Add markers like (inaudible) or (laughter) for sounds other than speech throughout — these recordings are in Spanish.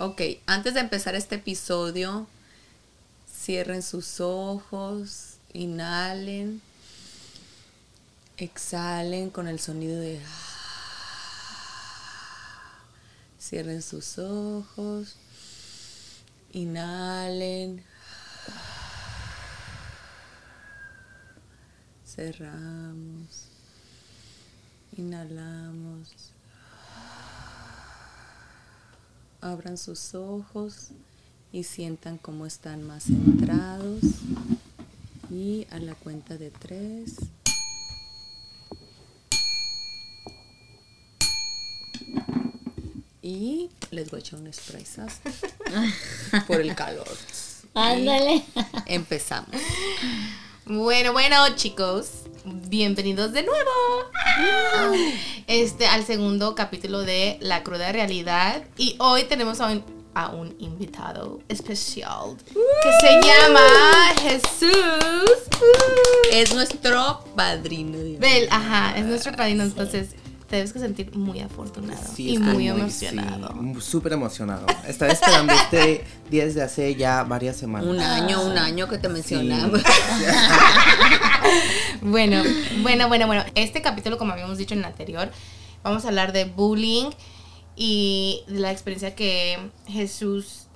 Ok, antes de empezar este episodio, cierren sus ojos, inhalen, exhalen con el sonido de... (sighs) Cierren sus ojos, inhalen, (sighs) cerramos, inhalamos. Abran sus ojos y sientan cómo están más centrados. Y a la cuenta de tres. Y les voy a echar un spray (laughs) por el calor. Ándale. Empezamos. Bueno, bueno, chicos, bienvenidos de nuevo (laughs) este al segundo capítulo de La cruda realidad y hoy tenemos a un, a un invitado especial que se llama Jesús. Es nuestro padrino. Bel, ajá, es nuestro padrino, entonces te debes que sentir muy afortunado Sí, y muy, emocionado. sí, Súper emocionado. Estaba esperando este (laughs) día desde hace ya varias semanas. Un año, un año que te mencionamos. (laughs) Bueno, bueno, bueno, bueno. Este capítulo, como habíamos dicho en el anterior, vamos a hablar de bullying y de la experiencia que Jesús,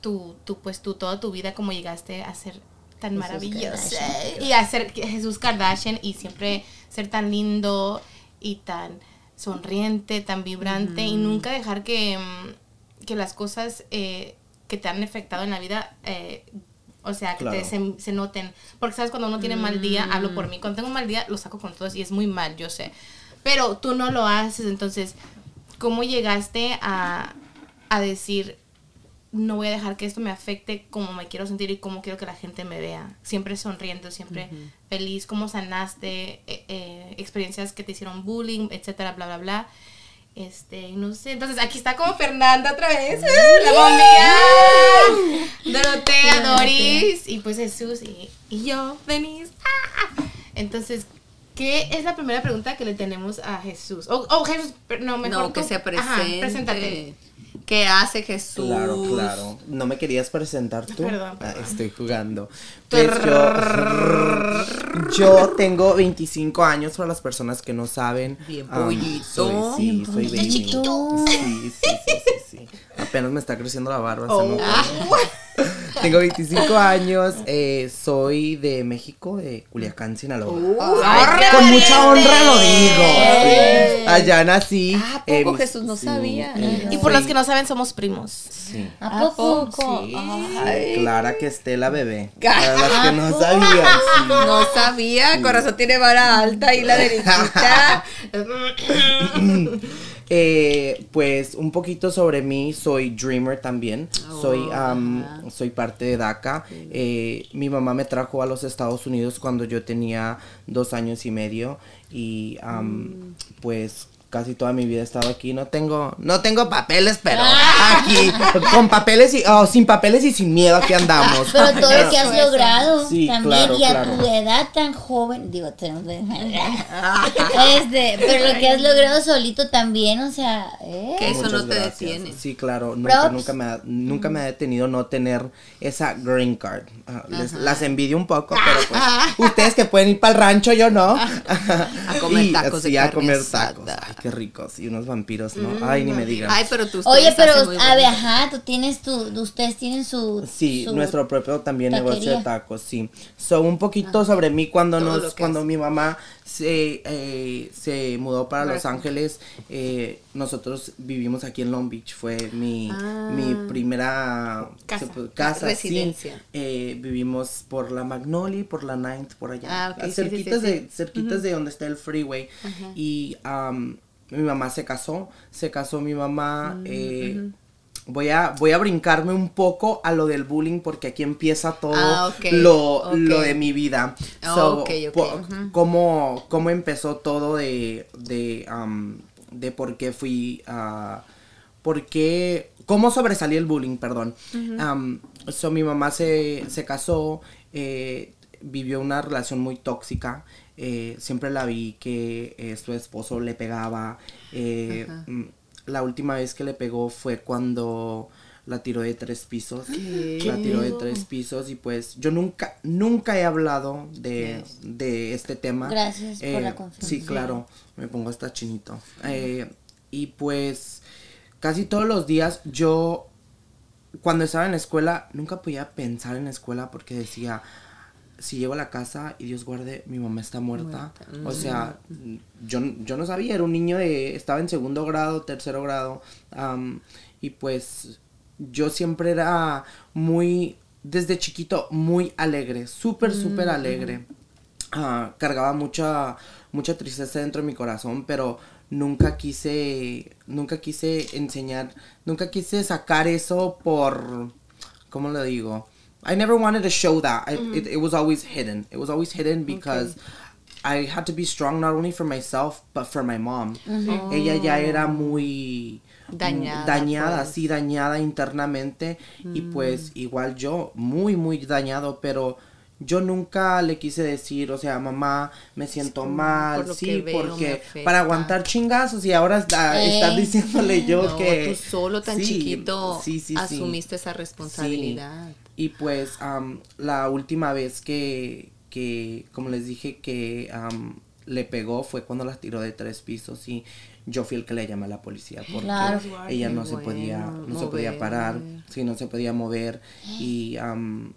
tú, tú, pues tú, toda tu vida, como llegaste a ser tan Jesús maravillosa Kardashian. y a ser Jesús Kardashian y siempre ser tan lindo y tan sonriente, tan vibrante y nunca dejar que, mm, que las cosas eh, que te han afectado en la vida, eh, o sea, que te- se, se noten. Porque sabes, cuando uno tiene mal día, hablo por mí. Cuando tengo un mal día, lo saco con todos y es muy mal, yo sé. Pero tú no lo haces, entonces, ¿cómo llegaste a, a decir, no voy a dejar que esto me afecte como me quiero sentir y cómo quiero que la gente me vea? Siempre sonriendo, siempre feliz. ¿Cómo sanaste eh, eh, experiencias que te hicieron bullying, etcétera, bla, bla, bla? Este, no sé. Entonces, aquí está como Fernanda otra vez. La bombilla. Dorotea, Doris. Y pues Jesús y, y yo, Denise. ¡Ah! Entonces, ¿qué es la primera pregunta que le tenemos a Jesús? O oh, Jesús, no, mejor No, que tú. se Ajá, presente. preséntate. ¿Qué hace Jesús? Claro, claro. ¿No me querías presentar tú? Perdón, Ah, perdón. estoy jugando. Pues yo, yo tengo 25 años para las personas que no saben. Bien Am, pollito. soy- sí, Bien soy baby. Chiquito. Sí, sí, sí, sí, sí. Apenas me está creciendo la barba. Oh. ocurre. (laughs) Tengo 25 años, eh, soy de México, de Culiacán, Sinaloa. Ay, Con mucha honra lo digo. sí. Allá nací. Ah, ¿a poco em, Jesús no sabía? eh, Y por soy- los que no saben, somos primos. Sí. ¿A ¿A poco? Sí. Clara que esté la bebé. (laughs) Para las que no sabían. sí. no sabía, corazón tiene vara alta y la derechita. (laughs) (clears throat) Eh, pues un poquito sobre mí, soy dreamer también, soy, am, soy parte de DACA. Eh, mi mamá me trajo a los Estados Unidos cuando yo tenía dos años y medio y am, pues casi toda mi vida he estado aquí. No tengo, no tengo papeles, pero aquí con papeles y oh, sin papeles y sin miedo aquí andamos. Pero todo lo que has logrado Sí, también claro, y a claro. tu edad tan joven, digo, tenemos este, pero lo que has logrado solito también, o sea, ¿eh? Que eso Muchas no te gracias. detiene. Sí, claro. Nunca, nunca, me ha, nunca me ha detenido no tener esa green card. Ah, les- las envidio un poco, pero pues ustedes que pueden ir para el rancho, yo no. (laughs) A comer (laughs) Y, tacos de sí, a comer tacos. Ay, qué ricos. Y unos vampiros, ¿no? Ay, ni me digan. Ay, pero tú Oye, pero, a ver, ajá, tú tienes tu, ustedes tienen su... Sí, su- nuestro propio también negocio de taquería. tacos, sí. So, un poquito sobre mí cuando Todo nos, cuando hace. mi mamá se, eh, se mudó para Los Ángeles, eh, nosotros vivimos aquí en Long Beach, fue mi, Ah. mi primera Casa. se casa, sí. Residencia. Eh, vivimos por la Magnolia y por la Ninth, por allá, Ah, ok, sí, sí, cerquitas, sí, sí. de, cerquitas de donde está el freeway. Y am, mi mamá se casó, se casó mi mamá, Mm, eh, Voy a, voy a brincarme un poco a lo del bullying porque aquí empieza todo Ah, lo, lo de mi vida. Ah, So, cómo, cómo empezó todo de, de, um, de por qué fui a... por qué... cómo sobresalí el bullying, perdón. Um, so, mi mamá se, se casó, eh, vivió una relación muy tóxica. Eh, siempre la vi que eh, su esposo le pegaba. eh, mm, la última vez que le pegó fue cuando la tiró de tres pisos. La tiró de tres pisos y pues yo nunca, nunca he hablado de, de este tema. Gracias por la confianza. Sí, claro, me pongo hasta chinito. Y pues casi todos los días yo, cuando estaba en la escuela, nunca podía pensar en la escuela porque decía, si llego a la casa y Dios guarde, mi mamá está muerta. O sea, yo, yo no sabía, era un niño de, estaba en segundo grado, tercero grado. am, y pues yo siempre era muy, desde chiquito, muy alegre, súper, súper alegre. Ah, cargaba mucha, mucha tristeza dentro de mi corazón, pero nunca quise, nunca quise enseñar, nunca quise sacar eso por, ¿cómo lo digo? I never wanted to show that. I, it, it was always hidden. It was always hidden because I had to be strong not only for myself, but for my mom. Ella ya era muy Dañada, dañada, pues. sí, dañada internamente y pues igual yo muy muy dañado, pero yo nunca le quise decir, o sea, mamá, me siento mal, por sí, veo, porque para aguantar chingazos y ahora está, Eh. estar diciéndole yo No, que tú solo tan sí, chiquito sí. asumiste esa responsabilidad. Y pues am, la última vez que, que, como les dije, que am, le pegó fue cuando la tiró de tres pisos y yo fui el que le llamé a la policía porque Claro. ella no se podía, no se podía parar, sí, no se podía mover y am,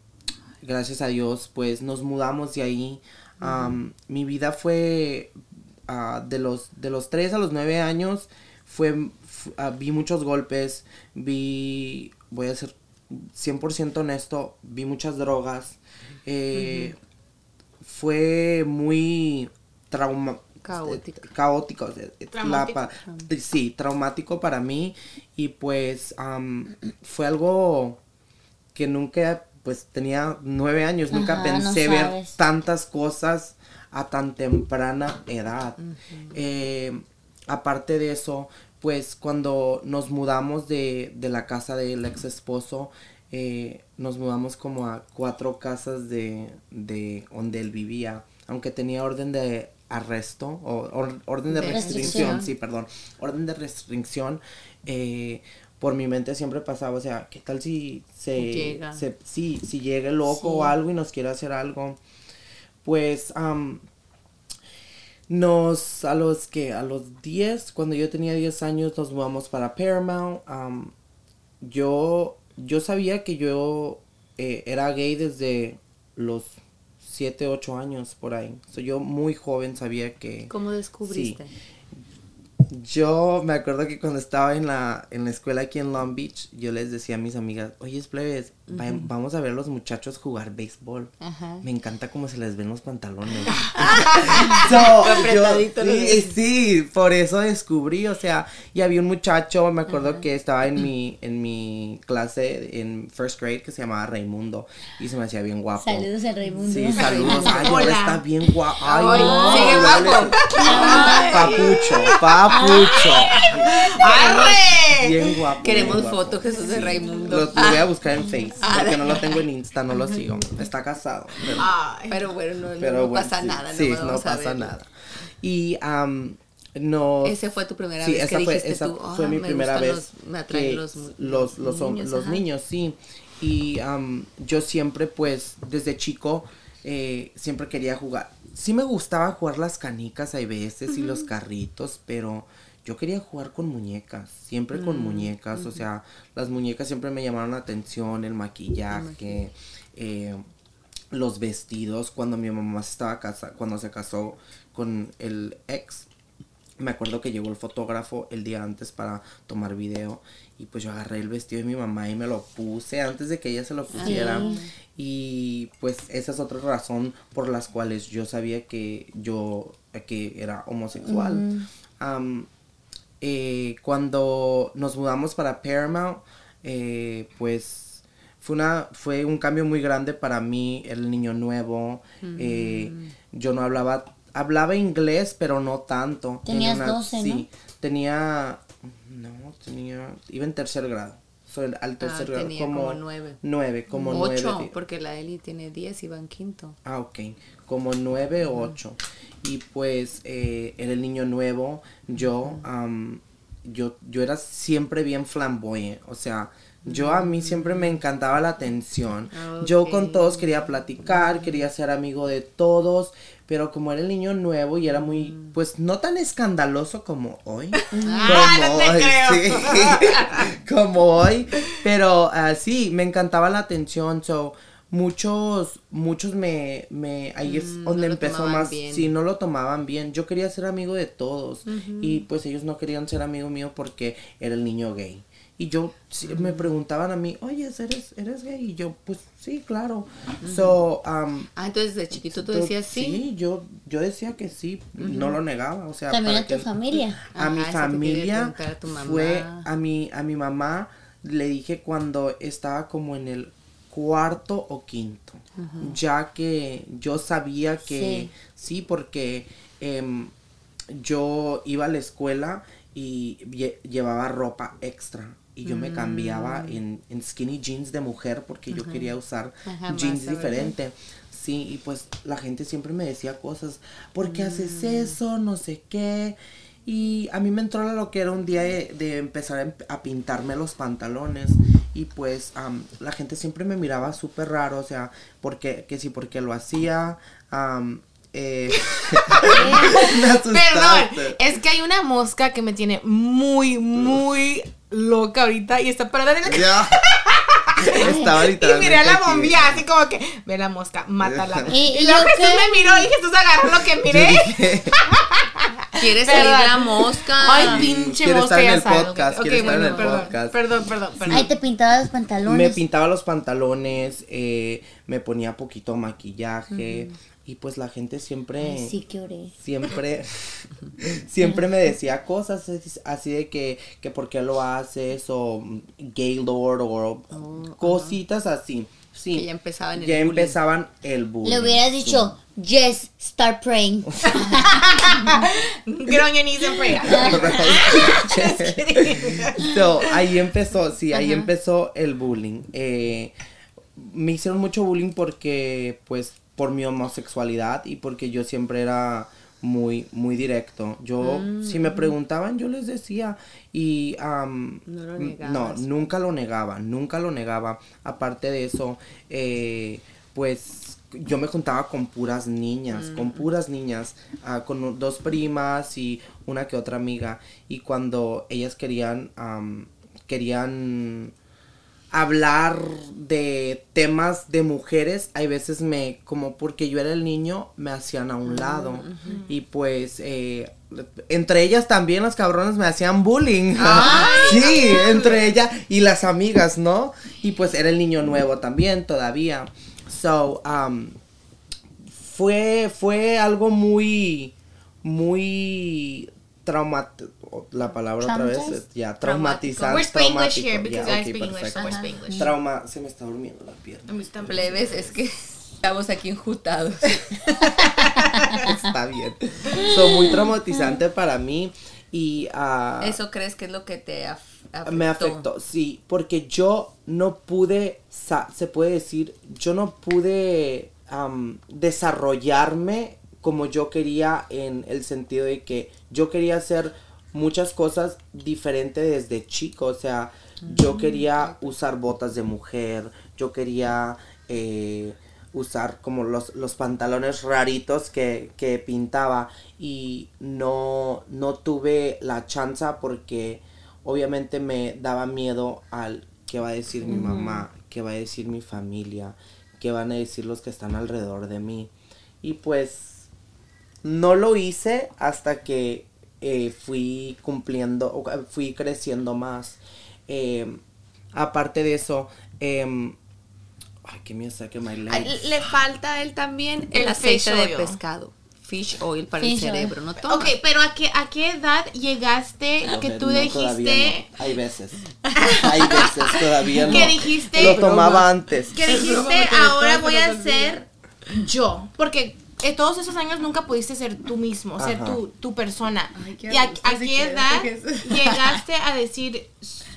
gracias a Dios pues nos mudamos de ahí. Am, Mi vida fue ah, de los de los 3 a los 9 años fue fu- ah, vi muchos golpes, vi voy a ser 100% honesto, vi muchas drogas. eh, Fue muy trauma Caótico. caótico, la Traumático. pa- sí, traumático para mí y pues fue algo que nunca, pues tenía nueve años, nunca Ajá, no pensé ver tantas cosas a tan temprana edad. Eh, aparte de eso, pues cuando nos mudamos de, de la casa del ex esposo, eh, nos mudamos como a cuatro casas de, de donde él vivía, aunque tenía orden de arresto o or- orden de, De restricción, restricción. sí, perdón, orden de restricción, eh, por mi mente siempre pasaba, o sea, ¿qué tal si se, Llega. se sí, si llega el loco Sí. o algo y nos quiere hacer algo? Pues, am, nos, a los que, a los 10, cuando yo tenía 10 años, nos mudamos para Paramount. am, yo, yo sabía que yo eh, era gay desde los 7, 8 años por ahí. So, yo muy joven sabía que... ¿Cómo descubriste? Yo me acuerdo que cuando estaba en la, en la escuela aquí en Long Beach, yo les decía a mis amigas, oye, plebes, va- vamos a ver a los muchachos jugar béisbol. Ajá. Me encanta cómo se les ven los pantalones. (laughs) (laughs) So, yo- sí, sí, por eso descubrí, o sea, y había un muchacho, me acuerdo que estaba en (clears throat) mi, en mi clase en first grade que se llamaba Raimundo y se me hacía bien guapo. Saludos a Raimundo. Sí, saludos. Ay, ahora está bien guapo. Ay, Ay, no, sigue guapo. Papucho, papucho. ¡Arre! Bien guapo. Queremos bien guapo. foto, Jesús de Raimundo. Lo, lo voy a buscar en Face, porque no lo tengo en Insta, no lo sigo. Está casado. pero- Ay. Pero bueno, no, no- pero no bueno, pasa sí, nada. Sí, no, no pasa nada. Y am, nos... Ese fue tu primera sí, vez que esa fue, dijiste esa tú, fue "Ah, mi me primera vez. los- me atraen que los, los, los, niños, los ajá. niños, sí. Y am, yo siempre, pues, desde chico, eh, siempre quería jugar. Sí me gustaba jugar las canicas hay veces y los carritos, pero yo quería jugar con muñecas, siempre Mm, con muñecas. O sea, las muñecas siempre me llamaron la atención, el maquillaje, eh, los vestidos. Cuando mi mamá se estaba casa, cuando se casó con el ex, me acuerdo que llegó el fotógrafo el día antes para tomar video y pues yo agarré el vestido de mi mamá y me lo puse antes de que ella se lo pusiera y pues esa es otra razón por las cuales yo sabía que yo que era homosexual eh, cuando nos mudamos para Paramount eh, pues fue una fue un cambio muy grande para mí el niño nuevo eh, yo no hablaba hablaba inglés pero no tanto Tenía Tenías 12, ¿no? sí tenía no tenía iba en tercer grado Soy al tercer grado Ah, tenía como, como nueve. nueve como Ocho, nueve porque la Eli tiene 10 y va en quinto. Ah, ok. Como nueve o ocho. Y pues eh, era el niño nuevo. Yo, am, yo, yo era siempre bien flamboyante, o sea, yo a mí siempre me encantaba la atención. Yo con todos quería platicar, quería ser amigo de todos, pero como era el niño nuevo y era muy, Mm. pues no tan escandaloso como hoy. (laughs) Ah, no te hoy, (laughs) sí, (laughs) como hoy, pero ah, sí, me encantaba la atención, so muchos, muchos me, me, ahí es Mm, donde no empezó más, bien. sí, no lo tomaban bien, yo quería ser amigo de todos y pues ellos no querían ser amigo mío porque era el niño gay. Y yo sí, me preguntaban a mí, oye, ¿eres, ¿eres gay? Y yo, pues sí, claro. So, um, Ah, entonces de chiquito tú decías sí. Sí, yo, yo decía que sí, no lo negaba. O sea, También a tu que- familia. a mi Ajá, familia preguntar a tu mamá. fue a mi a mi mamá le dije cuando estaba como en el cuarto o quinto ya que yo sabía que sí, porque em, yo iba a la escuela y lle- llevaba ropa extra y yo me cambiaba Mm. en, en skinny jeans de mujer porque yo quería usar Ajá, jeans diferentes Sí, y pues la gente siempre me decía cosas, ¿por qué haces Mm. eso? No sé qué. Y a mí me entró lo que era un día de, de empezar em- a pintarme los pantalones. Y pues am, la gente siempre me miraba súper raro, o sea, porque, que sí, porque lo hacía. am, eh. (laughs) (laughs) Perdón, es que hay una mosca que me tiene muy, muy loca ahorita y está parada en el... Ya. (laughs) Estaba Y miré a la bombilla, así como que, ve la mosca, mátala. ¿Y- Y, y luego yo Jesús qué? me miró y Jesús agarró lo que miré. ¿Quieres Perdón. salir la mosca? Ay, pinche Quiere mosca, estar en el podcast, Ok, quiere estar en bueno, el perdón, podcast. Perdón, perdón, perdón. Ahí te pintaba los pantalones. Me pintaba los pantalones, eh, me ponía poquito maquillaje y pues la gente siempre... Ay, sí que oré. siempre (laughs) siempre me decía cosas así- de que que por qué lo haces o Gaylord o cositas así sí Que ya empezaban el ya bullying. empezaban el bullying Le hubieras dicho, yes, start praying. Get on your knees and pray. So, ahí empezó, sí, ahí empezó el bullying. Eh, me hicieron mucho bullying porque, pues, por mi homosexualidad y porque yo siempre era muy, muy directo. Yo, si me preguntaban, yo les decía y, am, No lo no, nunca lo negaba, nunca lo negaba. Aparte de eso, eh, pues yo me juntaba con puras niñas, con puras niñas, ah, con dos primas y una que otra amiga. Y cuando ellas querían, querían hablar de temas de mujeres, hay veces me, como porque yo era el niño, me hacían a un lado. Y pues, eh, entre ellas también las cabronas me hacían bullying. (laughs) (laughs) sí, entre ellas y las amigas, ¿no? Y pues era el niño nuevo también todavía. So, um, fue, fue algo muy, muy traumático. La palabra otra vez, ya, traumatizante. We're traumático. here because Ya, I ok, speak English, so we're English. Trauma, se me está durmiendo la pierna. Plebes, es que estamos aquí enjutados. (laughs) Está bien. Son muy traumatizante para mí y ah, ¿Eso crees que es lo que te af- afectó? me afectó, sí, porque yo no pude, se puede decir, yo no pude am, desarrollarme como yo quería en el sentido de que yo quería hacer muchas cosas diferentes desde chico, o sea, yo quería usar botas de mujer, yo quería eh, usar como los, los pantalones raritos que, que pintaba y no, no tuve la chance porque obviamente me daba miedo al qué va a decir mi mamá, qué va a decir mi familia, qué van a decir los que están alrededor de mí. Y pues no lo hice hasta que eh, fui cumpliendo, eh, fui creciendo más. Eh, aparte de eso, em, ay, que me saque my. Ay, Le falta a él también el, El aceite fish de oil. pescado. Fish oil para Fish el oil. cerebro, ¿no tomas? Ok, pero ¿a qué, ¿a qué edad llegaste A que ver, tú no, dijiste... no. Hay veces. (laughs) Hay veces, todavía no. ¿Qué dijiste? Lo tomaba antes. Que dijiste, ahora voy a ser yo. Porque en todos esos años nunca pudiste ser tú mismo, ser tu, tu persona. Ay, qué ¿Y a, qué edad (laughs) llegaste a decir,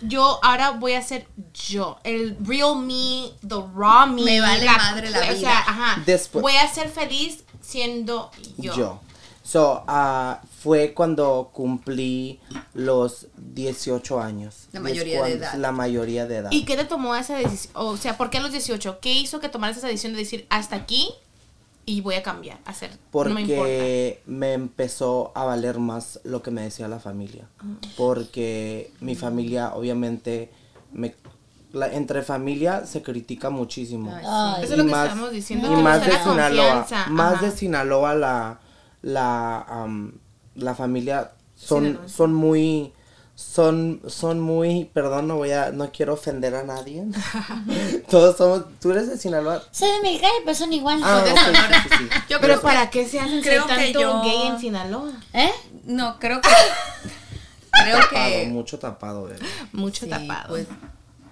yo ahora voy a ser yo? El real me, the raw me. Me vale madre la O vida. sea, ajá. Después- voy a ser feliz siendo yo. Yo. So, ah, fue cuando cumplí los 18 años. La mayoría de edad. La mayoría de edad. ¿Y qué te tomó esa decisión? O sea, ¿por qué a los 18? ¿Qué hizo que tomaras esa decisión de decir hasta aquí y voy a cambiar, a hacer? no me importa. Porque me, empezó a valer más lo que me decía la familia. Porque mi familia, obviamente, me, la- entre familia se critica muchísimo. Ay. Eso es lo que estamos diciendo, Y no más de la Sinaloa. confianza, Más ajá. de Sinaloa, la, la, la familia son, Sinaloa. son muy. Son, son muy, perdón, no voy a, no quiero ofender a nadie. (laughs) Todos somos, tú eres de Sinaloa. Soy de Mexicali, pero son iguales. Ah, ok, sí, sí, sí. (laughs) Yo Pero creo ¿para qué se hacen creo que tanto yo- gay en Sinaloa? ¿Eh? No, creo que. (laughs) creo Tapado, que. mucho tapado, bebé. Mucho sí, tapado. pues,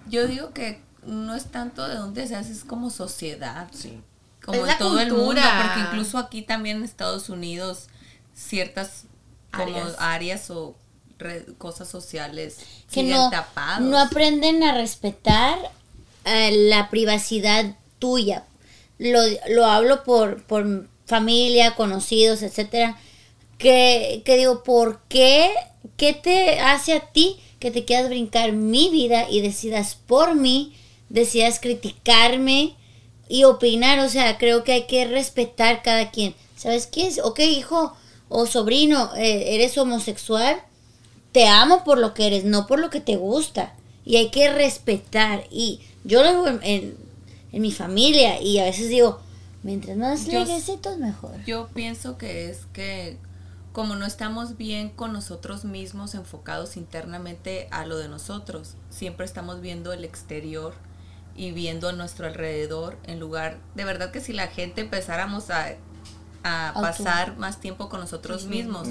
yo digo que no es tanto de dónde se hace, es como sociedad. Sí. Como Es en la todo el mundo, porque incluso aquí también en Estados Unidos, ciertas como Áreas. áreas, o re- cosas sociales que no, tapados. no aprenden a respetar eh, la privacidad tuya. Lo, lo hablo por, por familia, conocidos, etcétera. Que, que digo, ¿por qué? ¿Qué te hace a ti que te quieras brincar mi vida y decidas por mí, decidas criticarme y opinar? O sea, creo que hay que respetar cada quien. ¿Sabes qué es? Ok, hijo o sobrino, eh, eres homosexual, te amo por lo que eres, no por lo que te gusta. Y hay que respetar. Y yo lo digo en, en- en mi familia y a veces digo, mientras más lejecitos mejor. Yo pienso que es que como no estamos bien con nosotros mismos, enfocados internamente a lo de nosotros, siempre estamos viendo el exterior y viendo a nuestro alrededor, en lugar, de verdad que si la gente empezáramos a, pasar más tiempo con nosotros mismos,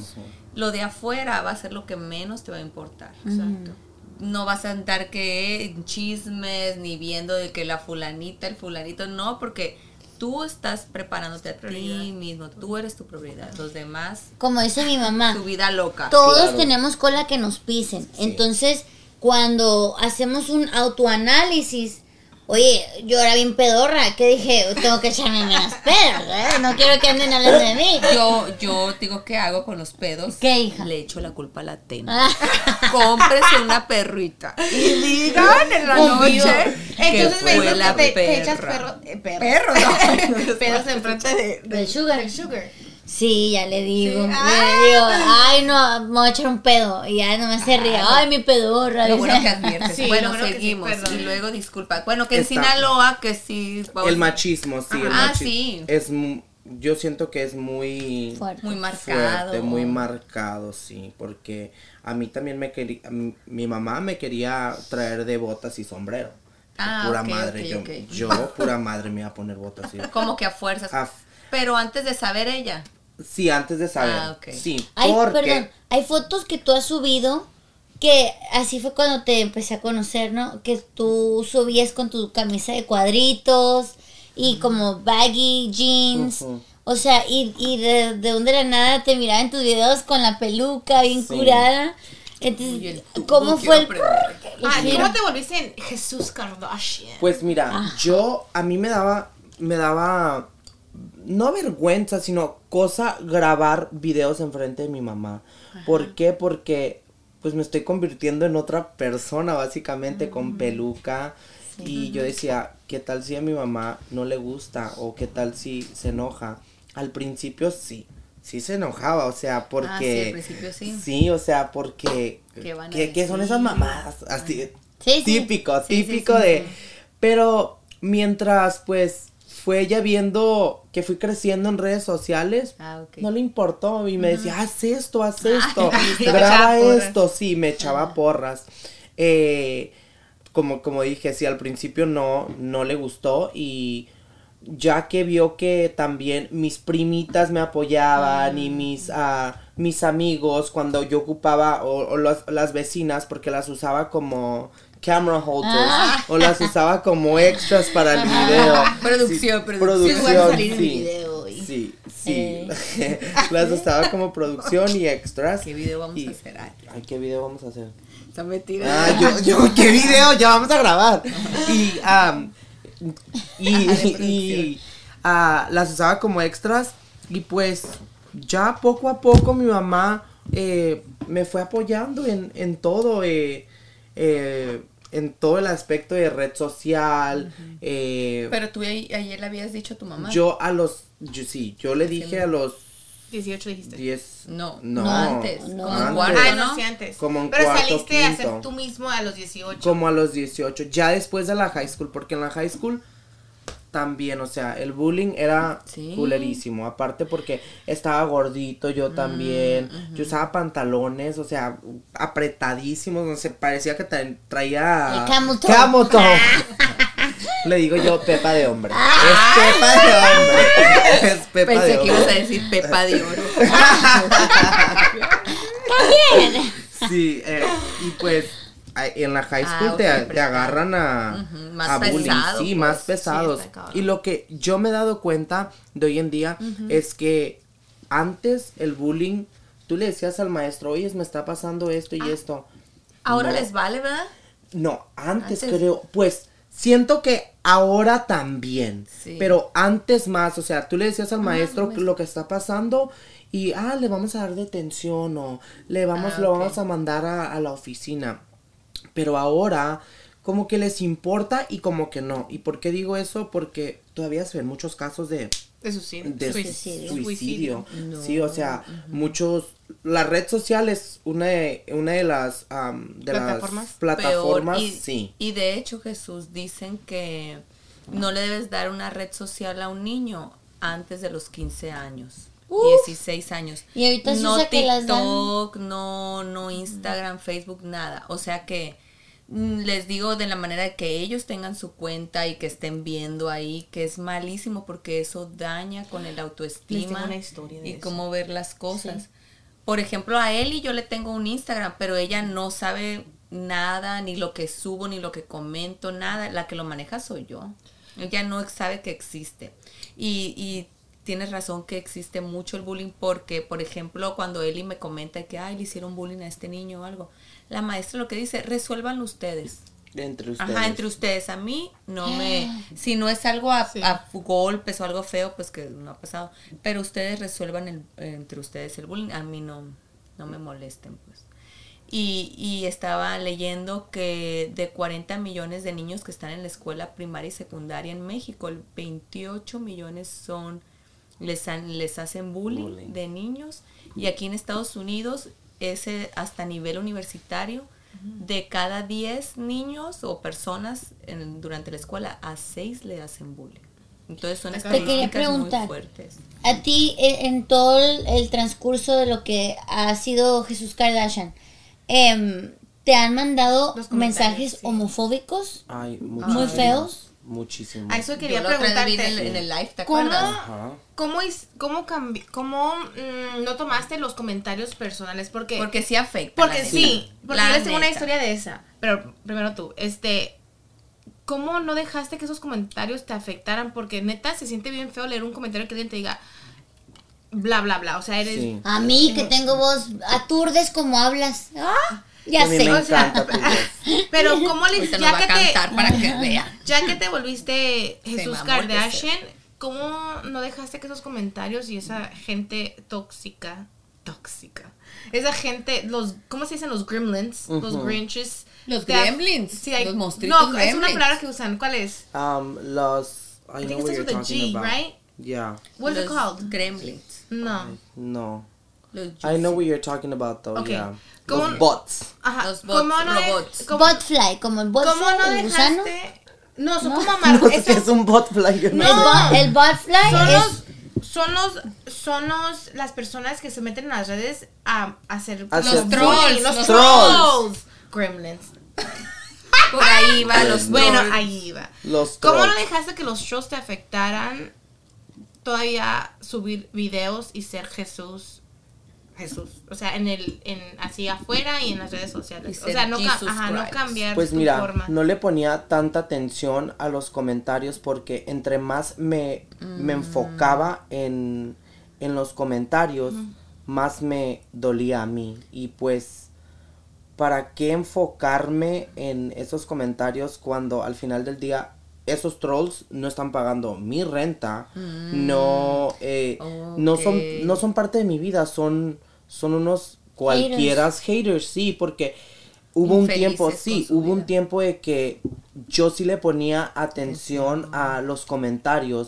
lo de afuera va a ser lo que menos te va a importar. Exacto. No vas a andar que en chismes ni viendo de que la fulanita, el fulanito, no, porque tú estás preparándote a ti mismo, tú eres tu prioridad, los demás, Como dice mi mamá, tu vida loca. todos Claro. tenemos cola que nos pisen. Entonces, cuando hacemos un autoanálisis, oye, yo era bien pedorra, que dije, tengo que echarme menos pedos, ¿eh? No quiero que anden hablando de mí. Yo, yo digo, ¿qué hago con los pedos? ¿Qué, hija? Le echo la culpa a la tena. (laughs) Cómprese una perrita. Y digan en la noche que Entonces me fue dices la que te, te echas perro, eh, perro. Perro, no. (laughs) pedos enfrente de, Del sugar. del sugar. Sí, ya le digo. Sí. Le Ah. digo, ay, no, me voy a echar un pedo. Y ya no me se ríe. Ay, mi pedorra. Lo dice. bueno que adviertes. Sí, bueno, sí, seguimos. perdón. y luego disculpa. Bueno, que en Sinaloa, que sí. vamos- El machismo, sí, el Ah, machismo. sí. Es, yo siento que es muy Fuerte. Muy marcado. fuerte, muy marcado, sí, porque a mí también me quería, mi mamá me quería traer de botas y sombrero. Ah, pura madre, yo, yo pura madre me iba a poner botas y (laughs) Como que a fuerzas. Pero antes de saber ella. Sí, antes de saber. Ah, ok. Sí, Ay, porque perdón, hay fotos que tú has subido que así fue cuando te empecé a conocer, ¿no? Que tú subías con tu camisa de cuadritos y como baggy jeans. O sea, y, y de, de donde la nada te miraba en tus videos con la peluca bien Sí. curada. Entonces, Uy, el tubo, ¿cómo fue el... Ah? ¿cómo te volviste en Jesús Kardashian? Pues mira, yo a mí me daba me daba no vergüenza, sino cosa grabar videos enfrente de mi mamá. ¿Por qué? Porque pues me estoy convirtiendo en otra persona básicamente con peluca y yo decía, ¿qué tal si a mi mamá no le gusta o qué tal si se enoja? Al principio sí. Sí se enojaba, o sea, porque... Ah, sí, al principio sí. Sí, o sea, porque... ¿Qué van a ¿Qué, qué son esas mamadas? Así, Sí, sí. típico, típico de... Pero mientras pues fue ella viendo que fui creciendo en redes sociales, Ah, no le importó y me decía, haz esto, haz (laughs) esto, (laughs) graba porras. esto, sí, me echaba porras. Eh, como, como dije, sí, al principio no, no le gustó y ya que vio que también mis primitas me apoyaban y mis, ah, mis amigos cuando yo ocupaba o, o las, las vecinas porque las usaba como camera holders Ah. o las usaba como extras para el video. Producción, Sí, producción. Sí, voy a salir en sí. video hoy. Sí, sí. (laughs) las usaba como producción y extras. ¿Qué video vamos Y- a hacer? Ay, ¿qué video vamos a hacer? está metida. Ah, yo, yo, ¿qué video? Ya vamos a grabar. Y, am, y, (laughs) y ah, las usaba como extras y pues ya poco a poco mi mamá eh, me fue apoyando en, en todo, eh, eh, en todo el aspecto de red social. eh, Pero tú ayer le habías dicho a tu mamá. yo a los, yo, sí, yo le dije a los 18 dijiste. 10, No, no, no antes, no. como Antes. cuarto, Ah, ¿no? no, sí, antes. Como en Pero cuarto, saliste a ser tú mismo a los 18. como a los 18, ya después de la high school, porque en la high school también, o sea, el bullying era Sí. culerísimo, aparte porque estaba gordito yo Mm, también, yo usaba pantalones, o sea, apretadísimos, no sé, parecía que tra- traía... Camel (laughs) toe. Le digo yo Pepa de hombre. Es Pepa de hombre. Es Pepa Pensé de que ibas a decir Pepa de Oro. (laughs) (laughs) También. Sí, eh, y pues en la high Ah, school te, te agarran a, Ujú, más a bullying, pesado, sí, pues. más Sí, pesados. y lo que yo me he dado cuenta de hoy en día es que antes el bullying, tú le decías al maestro, oye, me está pasando esto y Ah. esto. Ahora No. les vale, ¿verdad? No, antes, Antes. creo, pues siento que ahora también, Sí. pero antes más, o sea, tú le decías Ah, al maestro lo que está pasando y, ah, le vamos a dar detención o le vamos, Ah, lo vamos a mandar a, a la oficina. Pero ahora, como que les importa y como que no. ¿Y por qué digo eso? Porque todavía se ven muchos casos de, De suicidio. de Suicidio. suicidio. Sí, o sea, muchos... La red social es una de, una de las, am, de ¿Plataformas? las plataformas, Peor. Y, sí. y de hecho, Jesús, dicen que no le debes dar una red social a un niño antes de los 15 años. Uf. 16 años. Y ahorita se no dan- TikTok, no, no Instagram, Facebook, nada. O sea que mm, les digo de la manera de que ellos tengan su cuenta y que estén viendo ahí, que es malísimo porque eso daña con el autoestima una historia de y eso. cómo ver las cosas. Por ejemplo, a Eli yo le tengo un Instagram, pero ella no sabe nada, ni lo que subo, ni lo que comento, nada. La que lo maneja soy yo. Ella no sabe que existe. Y, y tienes razón que existe mucho el bullying porque, por ejemplo, cuando Eli me comenta que, ay, le hicieron bullying a este niño o algo, la maestra lo que dice, resuelvan ustedes. Entre ustedes. Ajá, entre ustedes. A mí no me... Si no es algo a, Sí. a golpes o algo feo, pues que no ha pasado. Pero ustedes resuelvan el, entre ustedes el bullying. A mí no, no me molesten, pues. Y, y estaba leyendo que de 40 millones de niños que están en la escuela primaria y secundaria en México, el 28 millones son les, han- les hacen bullying, Bullying. de niños. Y aquí en Estados Unidos, ese hasta nivel universitario, de cada 10 niños o personas en- durante la escuela, a 6 le hacen bullying. Entonces son estadísticas muy fuertes. A ti, en, en todo el, el transcurso de lo que ha sido Jesús Kardashian, em, ¿te han mandado mensajes sí. homofóbicos? Ay, Muy feos. Muchísimo. A eso quería Yo preguntarte. en, el- en el live, ¿te ¿Cómo? acuerdas? ¿Cómo, cómo, cambi- cómo mm, no tomaste los comentarios personales? Porque, Porque sí afecta. porque la sí, porque La yo les tengo una historia de esa. Pero primero tú, este, ¿cómo no dejaste que esos comentarios te afectaran? Porque neta se siente bien feo leer un comentario que alguien te diga bla, bla, bla. O sea, eres... Sí. A mí, que tengo voz, aturdes como hablas. Ah, ya sé. me O sea, encanta tu voz. (laughs) Pero ¿cómo le ya que te para que vean. ya que te volviste (laughs) Jesús Kardashian, ¿cómo no dejaste que esos comentarios y esa gente tóxica, tóxica, esa gente, los, ¿cómo se dicen los gremlins? Los grinches. Los gremlins, Sí, hay, los monstruitos No, es una gremlins. palabra que usan. ¿Cuál es? Um, los. I, I think know it what starts you're with a talking G, about. right? Yeah. What's it called? Gremlins. No. No. I know what you're talking about though. Okay. Yeah. ¿Cómo- Los bots. Ajá. Los bots, ¿Cómo no de- robots. cómo- Botfly, como el botfly, ¿Cómo no el gusano. dejaste? No, son No. como (laughs) amargos. No es un botfly. no No. El, bo- el botfly son es... los, son los, son los, las personas que se meten en las redes a, a hacer A los trolls, los los trolls, gremlins. Por ahí va los Bueno, trolls. ahí iba. Los ¿Cómo no trolls. dejaste que los shows te afectaran todavía subir videos y ser Jesús? Jesús, o sea, en el, en así afuera y en las redes sociales. Y O sea, no, ajá, no cambiar Pues tu mira, forma. no le ponía tanta atención a los comentarios porque entre más me, me Mm. enfocaba en, en los comentarios, más me dolía a mí. Y pues, ¿para qué enfocarme en esos comentarios cuando al final del día esos trolls no están pagando mi renta, no, eh, no son, no son parte de mi vida, son, son unos cualquiera haters. sí, porque hubo un tiempo, sí, hubo un tiempo de que yo sí le ponía atención a los comentarios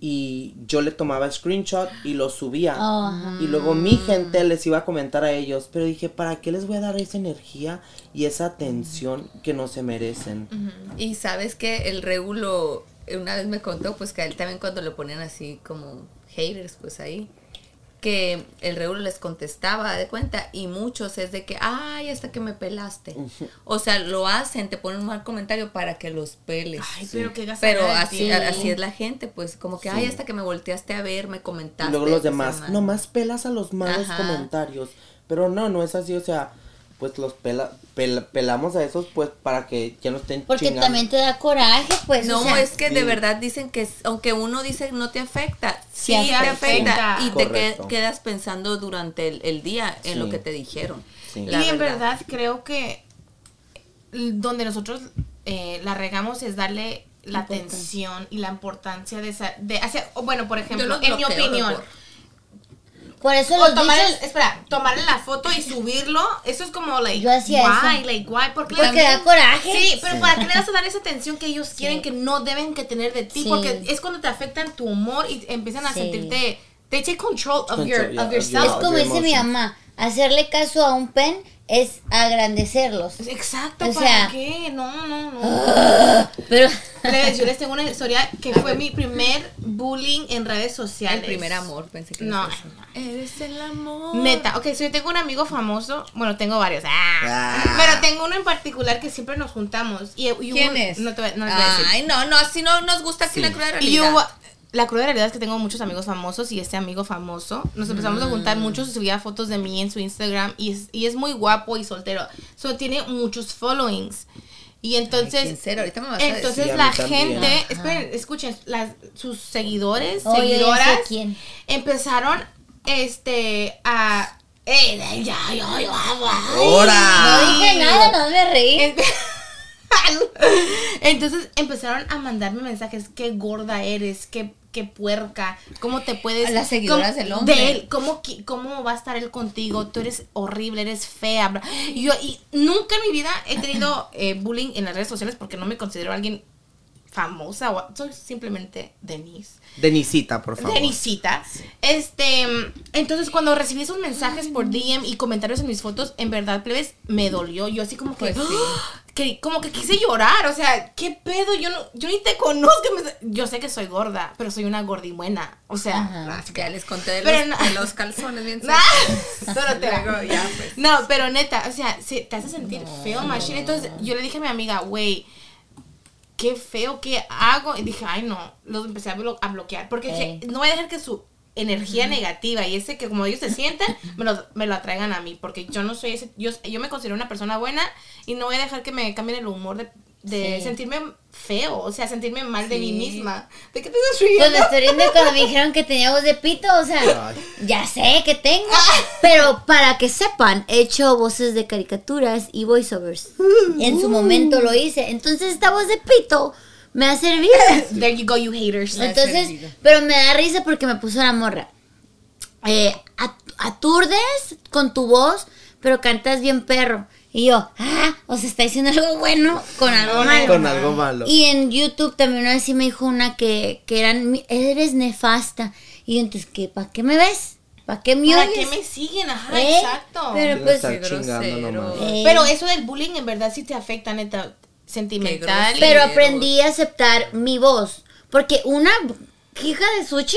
y yo le tomaba screenshot y los subía. Oh, ajá. Y luego mi gente les iba a comentar a ellos, pero dije, ¿para qué les voy a dar esa energía y esa atención que no se merecen? Y sabes que el regulo una vez me contó, pues que a él también cuando le ponían así como haters, pues ahí, que el regulo les contestaba de cuenta y muchos es de que, ay, hasta que me pelaste. O sea, lo hacen, te ponen un mal comentario para que los peles. Ay, pero qué Pero así, así es la gente, pues como que, ay, hasta que me volteaste a ver, me Y comentaste. luego los demás, madre". nomás pelas a los malos Ajá. comentarios. Pero no, no es así, o sea, pues los pela, pel- pelamos a esos pues para que ya no estén Porque chingando. también te da coraje, pues. No, o sea, es que de verdad dicen que es- aunque uno dice no te afecta, sí, Sí te afecta. y te quedas pensando durante el, el día en lo que te dijeron. Y en verdad creo que donde nosotros eh, la regamos es darle la atención y la importancia de esa de hacia bueno por ejemplo en mi opinión. Por eso o los tomar dichos, espera tomarle la foto y subirlo eso es como like Yo hacía why eso. like why porque, Porque da coraje. sí pero para qué le vas a dar esa atención que ellos quieren que no deben que tener de ti Sí. porque es cuando te afectan tu humor y empiezan a Sí. sentirte they take control of Control, your yeah, of yourself es como dice mi mamá, hacerle caso a un pen es agrandecerlos. exacto O para sea- qué no no no (gasps) Pero Les- yo les tengo una historia que fue mi primer bullying en redes sociales. El primer amor, pensé que No. Eres el amor. Neta, ok, so yo tengo un amigo famoso, bueno, tengo varios, ah, Ah. pero tengo uno en particular que siempre nos juntamos. Y, y hubo- ¿Quién es? No te, voy- no les voy a decir. Ay, no, no, así no nos gusta aquí Sí. la cruda Y hubo- la cruda realidad es que tengo muchos amigos famosos y este amigo famoso nos empezamos a juntar muchos y subía fotos de mí en su Instagram y es, y es muy guapo y soltero. So tiene muchos followings. Y entonces, ¿En serio? Ahorita me vas a entonces decir. la a mí también. gente, esperen, escuchen, las, sus seguidores, Oye, seguidoras, quién. empezaron este a eh, ya, ¡Hora! no dije nada, no me reí. (laughs) en- (laughs) Entonces empezaron a mandarme mensajes, qué gorda eres, qué, qué puerca, cómo te puedes... A las seguidoras cómo- del hombre. De él, ¿cómo, qui- ¿cómo va a estar él contigo? Tú eres horrible, eres fea. Y yo y nunca en mi vida he tenido eh, bullying en las redes sociales porque no me considero alguien famosa o soy simplemente Denise. Denisita, por favor. Denisita. Este, entonces cuando recibí esos mensajes por DM y comentarios en mis fotos, en verdad, plebes, me dolió. Yo así como que, Pues sí. (gasps) que como que quise llorar, o sea, ¿qué pedo? Yo no, yo ni te conozco. me- yo sé que soy gorda, pero soy una gordibuena. O sea, Ajá. Ah, Ya les conté de, Pero los, no- de los calzones bien (laughs) sueltos. (laughs) solo te Luego, ya, pues. No, pero neta, o sea, se- te hace sentir feo, machine. Entonces yo le dije a mi amiga, güey, qué feo, ¿qué hago? Y dije, ay, no, los empecé a, blo- a bloquear. Porque dije, no voy a dejar que su energía negativa y ese que como ellos se sienten, me lo, me lo atraigan a mí. Porque yo no soy ese, yo, yo me considero una persona buena y no voy a dejar que me cambien el humor de, de Sí. sentirme feo, o sea, sentirme mal de mí Sí. misma. ¿De qué te estás riendo? Pues me estoy riendo cuando me dijeron que tenía voz de pito, o sea, Ay. ya sé que tengo. Pero para que sepan, he hecho voces de caricaturas y voiceovers. En su momento lo hice. Entonces esta voz de pito me ha servido. (laughs) There you go, you haters. Entonces, pero me da risa porque me puso la morra. Eh, at- aturdes con tu voz, pero cantas bien perro. Y yo, ah, o sea, está diciendo algo bueno con algo malo. Con algo malo. Y en YouTube también una vez sí me dijo una que, que eran, mi- eres nefasta. Y yo, entonces, ¿qué? ¿Para qué me ves? ¿Para qué me ¿Para oyes? qué me siguen? Ajá, ¿Eh? exacto. Pero pues, estar Qué chingando grosero. nomás. Eh, Pero eso del bullying en verdad sí te afecta, neta, sentimental. pero Pero- aprendí a aceptar mi voz. Porque una hija de Suchi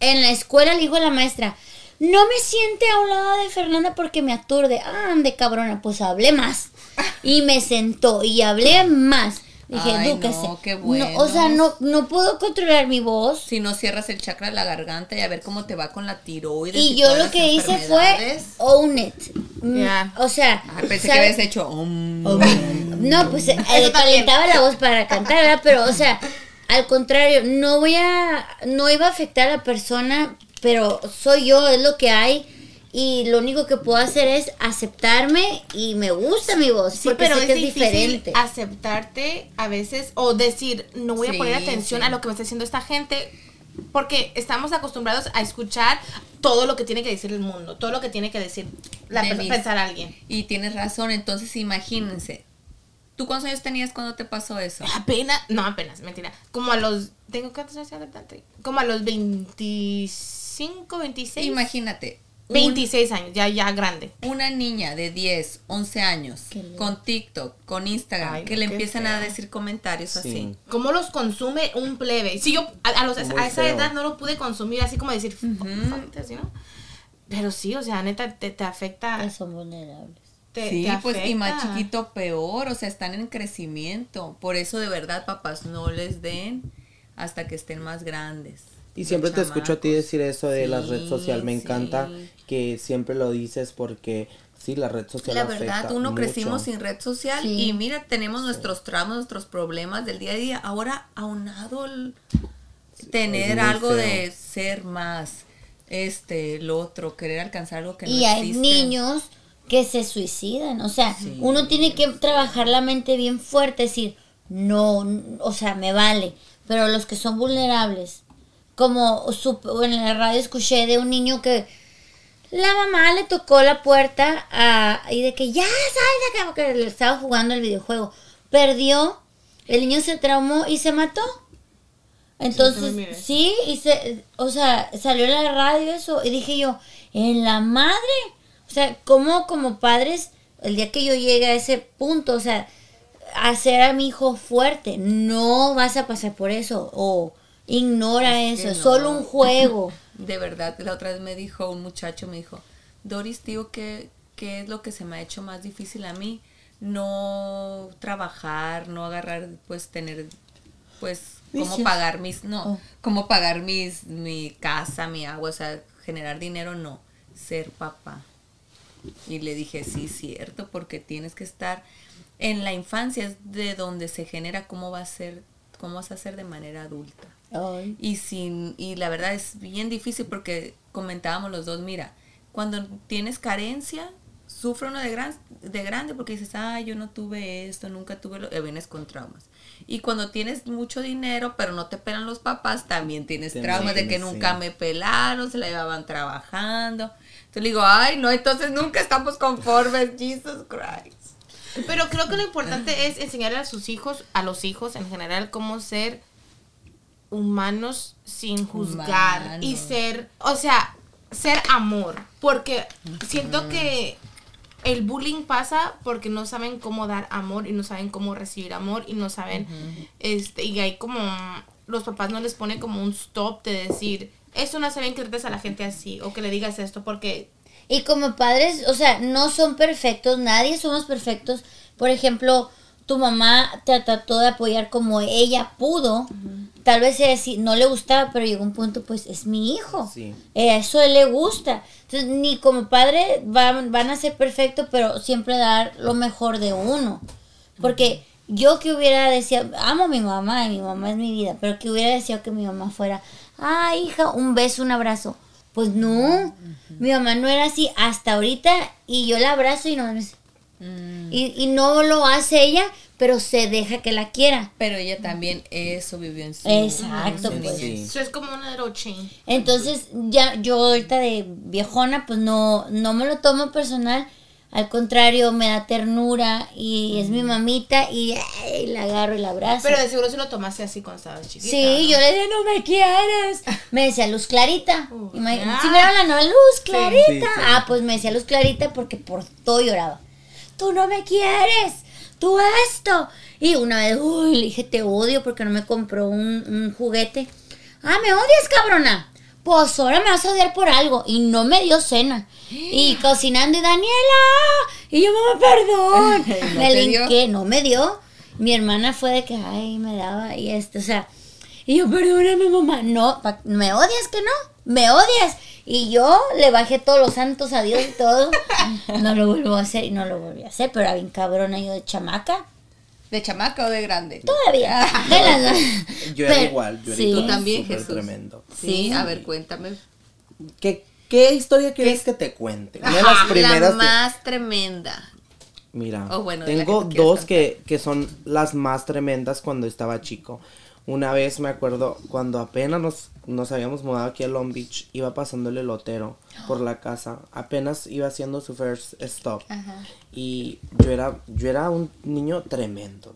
en la escuela le dijo a la maestra, no me siente a un lado de Fernanda porque me aturde. Ah, ande cabrona, pues hablé más. (laughs) Y me sentó y hablé más. Dije, Ay, edúquese. no, qué No, o sea, no, no puedo controlar mi voz. Si no cierras el chakra de la garganta y a ver cómo te va con la tiroides. Y yo lo que hice fue own it. Mm, Ya. O sea, pensé que habías hecho. um, No, pues eh, calentaba la voz para cantar, ¿verdad? Pero, o sea, al contrario, no voy a, no iba a afectar a la persona, pero soy yo, es lo que hay. y lo único que puedo hacer es acertarme y me gusta mi voz Sí, porque pero sé es, que es difícil diferente. aceptarte a veces o decir, no voy a poner atención sí. a lo que me está diciendo esta gente porque estamos acostumbrados a escuchar todo lo que tiene que decir el mundo, todo lo que tiene que decir la De per- mis- pensar alguien. Y tienes razón, entonces imagínense. ¿Tú cuántos años tenías cuando te pasó eso? Apenas, no apenas, mentira. Como a los, tengo cuántos años? Como a los 25, 26. Imagínate. un- 26 años, ya ya grande. una niña de 10, 11 años con TikTok, con Instagram, Ay, que le empiezan a decir comentarios Sí. así. ¿Cómo los consume un plebe? Si yo a, a los, a esa edad no lo pude consumir, así como decir. Pero sí, o sea, neta, te, te afecta. Son vulnerables. Te, sí, te pues y más chiquito peor, o sea, están en crecimiento. Por eso de verdad, papás, no les den hasta que estén más grandes. Y siempre te escucho a ti decir eso de la red Sí, social. Me encanta sí. que siempre lo dices porque sí, la red social La afecta verdad, uno mucho. crecimos sin red social Sí. y mira, tenemos nuestros traumas, nuestros problemas del día a día. Ahora, aunado el tener algo feo. de ser más, este, el otro, querer alcanzar algo que no y hay existe. niños que se suicidan. O sea, Sí. uno tiene que trabajar la mente bien fuerte, decir, no, o sea, me vale. Pero los que son vulnerables, como sup- en la radio escuché de un niño que la mamá le tocó la puerta a- y de que ya sal de acá porque le estaba jugando el videojuego. Perdió, el niño se traumó y se mató. Entonces, miré. sí, y se, o sea, salió en la radio eso y dije yo, en la madre, o sea, como como padres, el día que yo llegue a ese punto, o sea, hacer a mi hijo fuerte, no vas a pasar por eso o ignora Es eso, es no. solo un juego. (laughs) De verdad, la otra vez me dijo un muchacho, me dijo, Doris, tío, ¿qué, ¿qué es lo que se me ha hecho más difícil a mí? No trabajar, no agarrar, pues tener, pues, cómo pagar mis, no, Oh. cómo pagar mis, mi casa, mi agua, o sea, generar dinero, no, ser papá. Y le dije, sí, cierto, porque tienes que estar en la infancia, es de donde se genera cómo va a ser, cómo vas a ser de manera adulta. Ay. Y sin, y la verdad es bien difícil porque comentábamos los dos, mira, cuando tienes carencia, sufre uno de, gran, de grande porque dices, ah, yo no tuve esto, nunca tuve lo, y vienes con traumas. Y cuando tienes mucho dinero, pero no te pelan los papás, también tienes También traumas de que nunca sí. me pelaron, se la llevaban trabajando. Entonces le digo, ay, no, entonces nunca estamos conformes, Jesus Christ. Pero creo que lo importante es enseñarle a sus hijos, a los hijos en general, cómo ser humanos sin juzgar y ser, o sea, ser amor. Porque siento que el bullying pasa porque no saben cómo dar amor y no saben cómo recibir amor y no saben, este, y hay como, los papás no les ponen como un stop de decir, eso no se bien que trates a la gente así o que le digas esto porque Y como padres, o sea, no son perfectos, nadie somos perfectos. Por ejemplo, tu mamá te trató de apoyar como ella pudo. Tal vez ella sí, no le gustaba, pero llegó un punto, pues es mi hijo. Sí. Eh, eso a él le gusta. Entonces, ni como padre van, van a ser perfectos, pero siempre dar lo mejor de uno. Porque yo que hubiera deseado, amo a mi mamá, y mi mamá es mi vida, pero que hubiera deseado que mi mamá fuera, ah, hija, un beso, un abrazo. Pues no, mi mamá no era así hasta ahorita y yo la abrazo y no me... Mm. Y, y no lo hace ella, pero se deja que la quiera. Pero ella también eso vivió en su, Exacto, en su pues. Sí. eso es como una little chain. Entonces, ya yo ahorita de viejona, pues no, no me lo tomo personal. Al contrario, me da ternura y es mi mamita y la agarro y la abrazo. Pero de seguro si lo tomaste así cuando estabas chiquita. sí, ¿no? yo le dije, no me quieres. Me decía Luz Clarita. Uh, Imagínate, ah. si me la novela Luz Clarita. Sí, sí. Ah, pues me decía Luz Clarita porque por todo lloraba. Tú no me quieres. Tú esto. Y una vez, uy, le dije, te odio porque no me compró un, un juguete. Ah, ¿me odias, cabrona? Pues ahora me vas a odiar por algo. Y no me dio cena. Y (gasps) cocinando, y Daniela. Y yo, mamá, perdón. (laughs) ¿No me linqué, no me dio. Mi hermana fue de que, ay, me daba y esto, o sea. Y yo, perdóname, mamá. No, ¿me odias que no? ¿Me odias? Y yo le bajé todos los santos a Dios y todo. No lo vuelvo a hacer y no lo volví a hacer, pero era bien cabrona yo de chamaca. ¿De chamaca o de grande? Todavía. De las dos. Yo era Pero- igual, yo era sí. igual, Tú también, Jesús. tremendo. Sí, a ver, cuéntame. ¿Qué, ¿Qué historia quieres que te cuente? Una de las primeras. la que- más tremenda. Mira, Oh, bueno, tengo que dos que, que son las más tremendas cuando estaba chico. Una vez me acuerdo cuando apenas nos, nos habíamos mudado aquí a Long Beach, iba pasando el elotero por la casa, apenas iba haciendo su first stop. Y yo era, yo era un niño tremendo.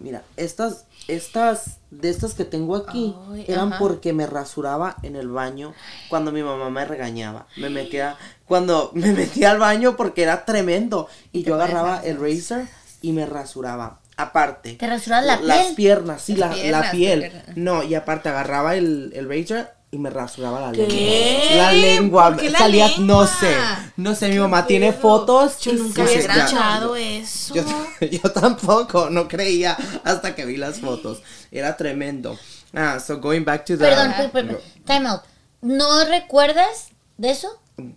Mira, estas, estas, de estas que tengo aquí, eran ajá. porque me rasuraba en el baño cuando mi mamá me regañaba. Me metía, cuando me metía al baño porque era tremendo. Y yo agarraba el razor y me rasuraba. Aparte. ¿Te rasurabas la Las piel? piernas, sí, Las la, piel. No, y aparte agarraba el, el razor y me rasuraba la ¿Qué? lengua. La lengua. ¿Por qué la salía, no lengua? sé. No sé, mi mamá tiene fotos. Yo nunca había escuchado eso. (laughs) Yo, yo tampoco, no creía hasta que vi las fotos. Era tremendo. Ah, so going back to the... Perdón, per- per- per- time out. ¿No recuerdas de eso?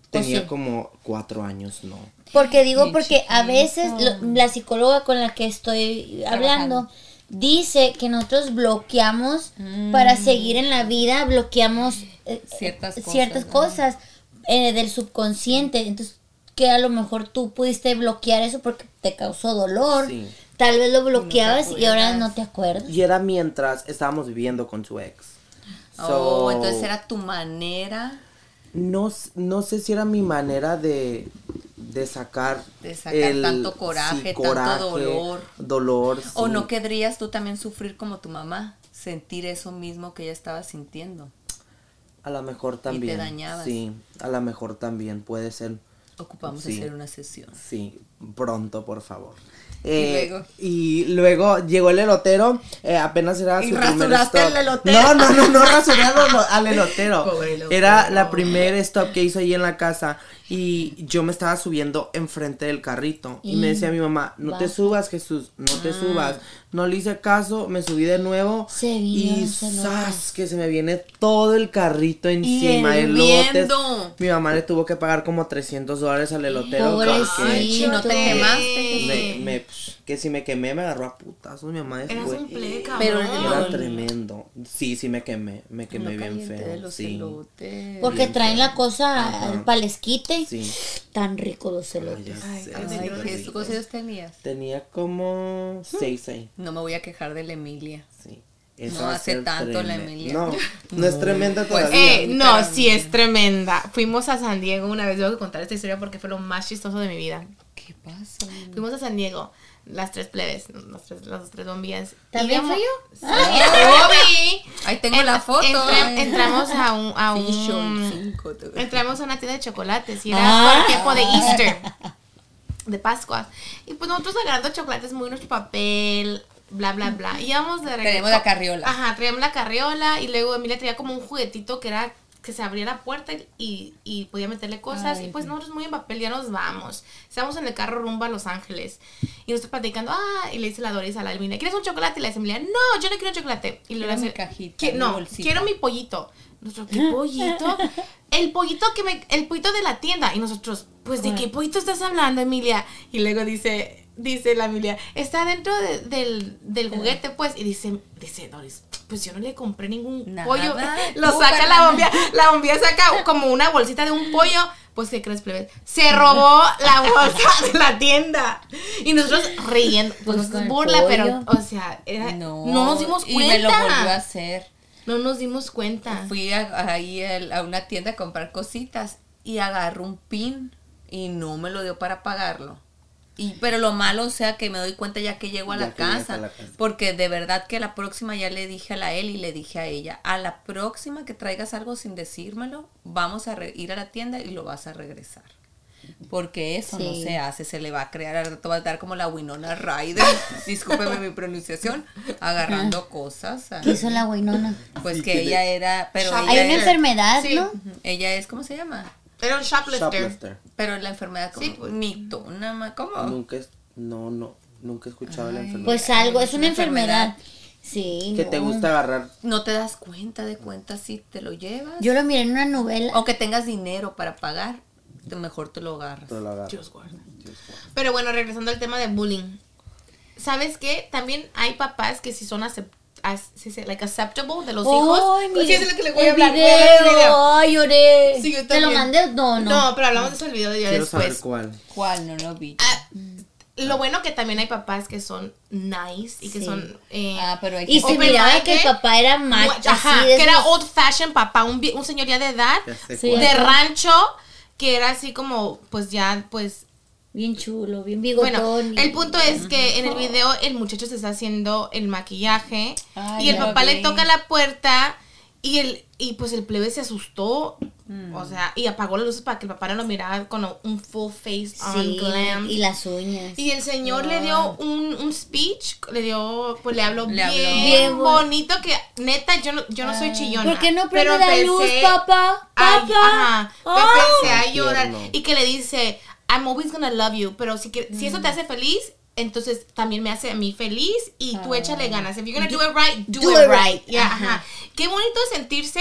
Tenía como cuatro años, no. Porque digo, porque a veces lo- la psicóloga con la que estoy hablando dice que nosotros bloqueamos para seguir en la vida, bloqueamos eh, Ciertas eh, cosas, ciertas ¿no? cosas eh, del subconsciente. Entonces, que a lo mejor tú pudiste bloquear eso porque te causó dolor. Sí. Tal vez lo bloqueabas y ahora no te acuerdas. Y era mientras estábamos viviendo con su ex. oh, So, entonces era tu manera. No, no sé si era mi manera de, de sacar... De sacar tanto coraje, tanto dolor. Dolor, ¿O no querrías tú también sufrir como tu mamá? Sentir eso mismo que ella estaba sintiendo. A lo mejor también. dañabas. Sí, a lo mejor también puede ser. Ocupamos Sí. hacer una sesión. Sí, pronto, por favor. Y Eh, luego. y luego llegó el elotero, eh, apenas era ¿Y su primer stop. elotero? No, no, no, no rasuré al- elotero. (laughs) Pobre elotero. Era la primer stop que hizo ahí en la casa y yo me estaba subiendo enfrente del carrito y, me decía mi mamá, no te subas Jesús, no Ah. te subas. No le hice caso, me subí de nuevo Se y ¡zas! que se me viene todo el carrito encima. Mi mamá le tuvo que pagar como 300 dólares al elotero. No te quemaste. me, me- psh, que si me quemé me agarró a putazos mi mamá Eras después. un play, Pero cabrón. Era tremendo. Sí, sí me quemé, me quemé bien de feo. los Sí. elotes. Porque Bien traen feo. la cosa para el esquite. Sí. Tan rico los Ay, elotes. Ay, ay, Ay, Dios. qué ¿qué rico. cosas tenías? Tenía como seis ahí. No me voy a quejar de la Emilia. Sí. No hace tanto la. Emilia. No, (laughs) no es tremenda Pues, todavía. Eh, no, sí es tremenda. Fuimos a San Diego una vez, tengo que contar esta historia porque fue lo más chistoso de mi vida. ¿Qué pasa? Fuimos a San Diego, las tres plebes, las tres, las tres bombillas. ¿También fui yo? Sí, Obi. Ahí tengo la foto. Entra- entramos a un, a Sí, yo, un cinco, te- entramos a una tienda de chocolates y era Ah. por el tiempo de Easter, de Pascua. Y pues nosotros agarrando chocolates muy nuestro papel, bla, bla, bla. Y íbamos de regreso. Traíamos la carriola. Ajá, traíamos la carriola y luego Emilia traía como un juguetito que era que se abría la puerta y, y podía meterle cosas. Ay, y pues nosotros muy en papel, ya nos vamos. Estamos en el carro rumbo a Los Ángeles. Y nosotros platicando, ah, y le dice la Doris a la Emilia, ¿quieres un chocolate? Y le dice Emilia, no, yo no quiero chocolate. Y le hace, cajita, "¿Qué? mi no, bolsita". quiero mi pollito. Nosotros, ¿qué pollito? (laughs) El pollito que me, el pollito de la tienda. Y nosotros, pues, ¿de qué pollito estás hablando, Emilia? Y luego dice, dice la Emilia, está dentro de- del, del juguete, pues. Y dice, dice Doris, pues yo no le compré ningún Nada, pollo. (laughs) Lo tú, saca la bombilla, la bombilla saca como una bolsita de un pollo. Pues, ¿qué crees, plebes? Se robó la bolsa de la tienda. Y nosotros riendo. Pues, Pues el burla, pero, o sea, era, No, no, nos dimos Y cuenta. me lo volvió a hacer. No nos dimos cuenta. Fui a- ahí al- a, una tienda a comprar cositas y agarró un pin y no me lo dio para pagarlo. Y, pero lo malo, o sea, que me doy cuenta ya que llego a Ya la casa, a la casa. Porque de verdad que la próxima ya le dije a la él y le dije a ella, a la próxima que traigas algo sin decírmelo, vamos a re- ir a la tienda y lo vas a regresar. Porque eso no se hace, se le va a crear, al rato va a dar como la Winona Ryder, (laughs) discúlpeme mi pronunciación, agarrando cosas. ¿Qué hizo la guinona? Pues Sí, que ella era, pero ella Hay una era- enfermedad, Sí. ¿no? Ella es, ¿cómo se llama? Era un shoplifter. Shoplifter. Pero la enfermedad como Sí, pues. mitona, ma- ¿cómo? Nunca, es- no, no, nunca he escuchado la enfermedad. Pues algo, es una enfermedad. enfermedad. Sí. que no. te gusta agarrar. No te das cuenta de cuenta si te lo llevas. Yo lo miré en una novela. O que tengas dinero para pagar, te- mejor te lo agarras. Te lo agarras. Dios guarda. Pero bueno, regresando al tema de bullying. ¿Sabes qué? También hay papás que sí son acep- as- ¿sí se- like acceptable de los Ay, hijos. mire, Sí, es lo que le voy a hablar. video. Ay, lloré. Sí, yo ¿Te lo mandé? No, no. No, pero hablamos de eso el video de ya Quiero saber después. cuál. ¿Cuál? No lo vi. Ah, lo bueno que también hay papás que son nice y que Sí. son eh, Ah, pero hay Y que se Open miraba minded. que el papá era macho. Ajá, que era old fashion papá, un, un señor ya de edad, Ya sé Sí. cuál. de rancho, que era así como, pues ya, pues Bien chulo, bien bigotón. Bueno, y- el punto es que en el video el muchacho se está haciendo el maquillaje Ay, y el papá le toca la puerta y el y pues el plebe se asustó, Mm. o sea, y apagó las luces para que el papá no lo mirara con un full face on Sí, glam. y las uñas. Y el señor le dio un, un speech, le dio, pues le habló Le bien, habló. Bien bonito que neta yo no, yo no soy chillona. ¿Por qué no prende pero la luz, papá? a- Papá. ajá, Ay. empecé a llorar Tierno. y que le dice, I'm always gonna love you, pero si, que- si eso Mm. te hace feliz, entonces también me hace a mí feliz y tú échale ganas. If you're gonna do it right, do, Ah. Do it it right. right. Yeah, Ajá. ajá. Qué bonito sentirse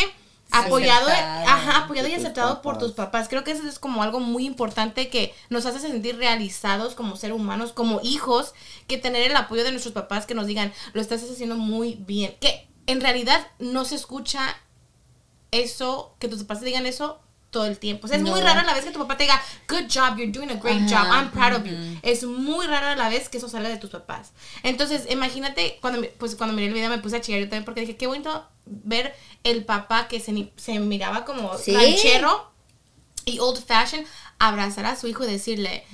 apoyado, Aceptado ajá, apoyado y aceptado por tus papás. Creo que eso es como algo muy importante que nos hace sentir realizados como seres humanos, como hijos, que tener el apoyo de nuestros papás que nos digan, lo estás haciendo muy bien. Que en realidad no se escucha eso, que tus papás te digan eso todo el tiempo. O sea, es muy No. raro a la vez que tu papá te diga, good job, you're doing a great Ajá, job, I'm proud of you. Es muy raro a la vez que eso salga de tus papás. Entonces, imagínate, cuando, pues, cuando miré el video me puse a chillar yo también porque dije, qué bonito ver el papá que se, se miraba como Sí. ranchero y old fashion, abrazar a su hijo y decirle,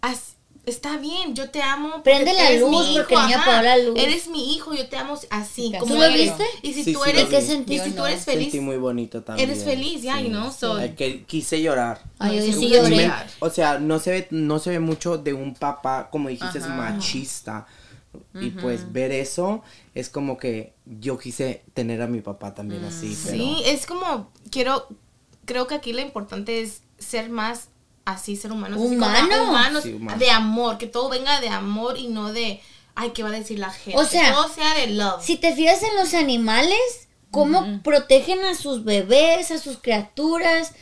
"As- está bien, yo te amo. porque Prende la eres mi luz, porque el niño ajá, apagó la luz". Eres mi hijo, yo te amo así. ¿Tú como lo eres. viste? Y si Sí, tú sí, eres. ¿Qué y si tú no. eres feliz, Sentí muy bonito también. eres feliz, ya, you know, so- Ay, que quise llorar. Ay, yo No, sí lloré. me- O sea, no se ve, no se ve mucho de un papá, como dijiste, es Ajá. machista. Y pues ver eso es como que yo quise tener a mi papá también así. Pero Sí, es como, quiero, creo que aquí lo importante es ser más así, ser humanos. así como Humano. humanos, Sí, humano. de amor, que todo venga de amor y no de, ay, ¿qué va a decir la gente? O sea, todo sea de love. Si te fijas en los animales, cómo protegen a sus bebés, a sus criaturas.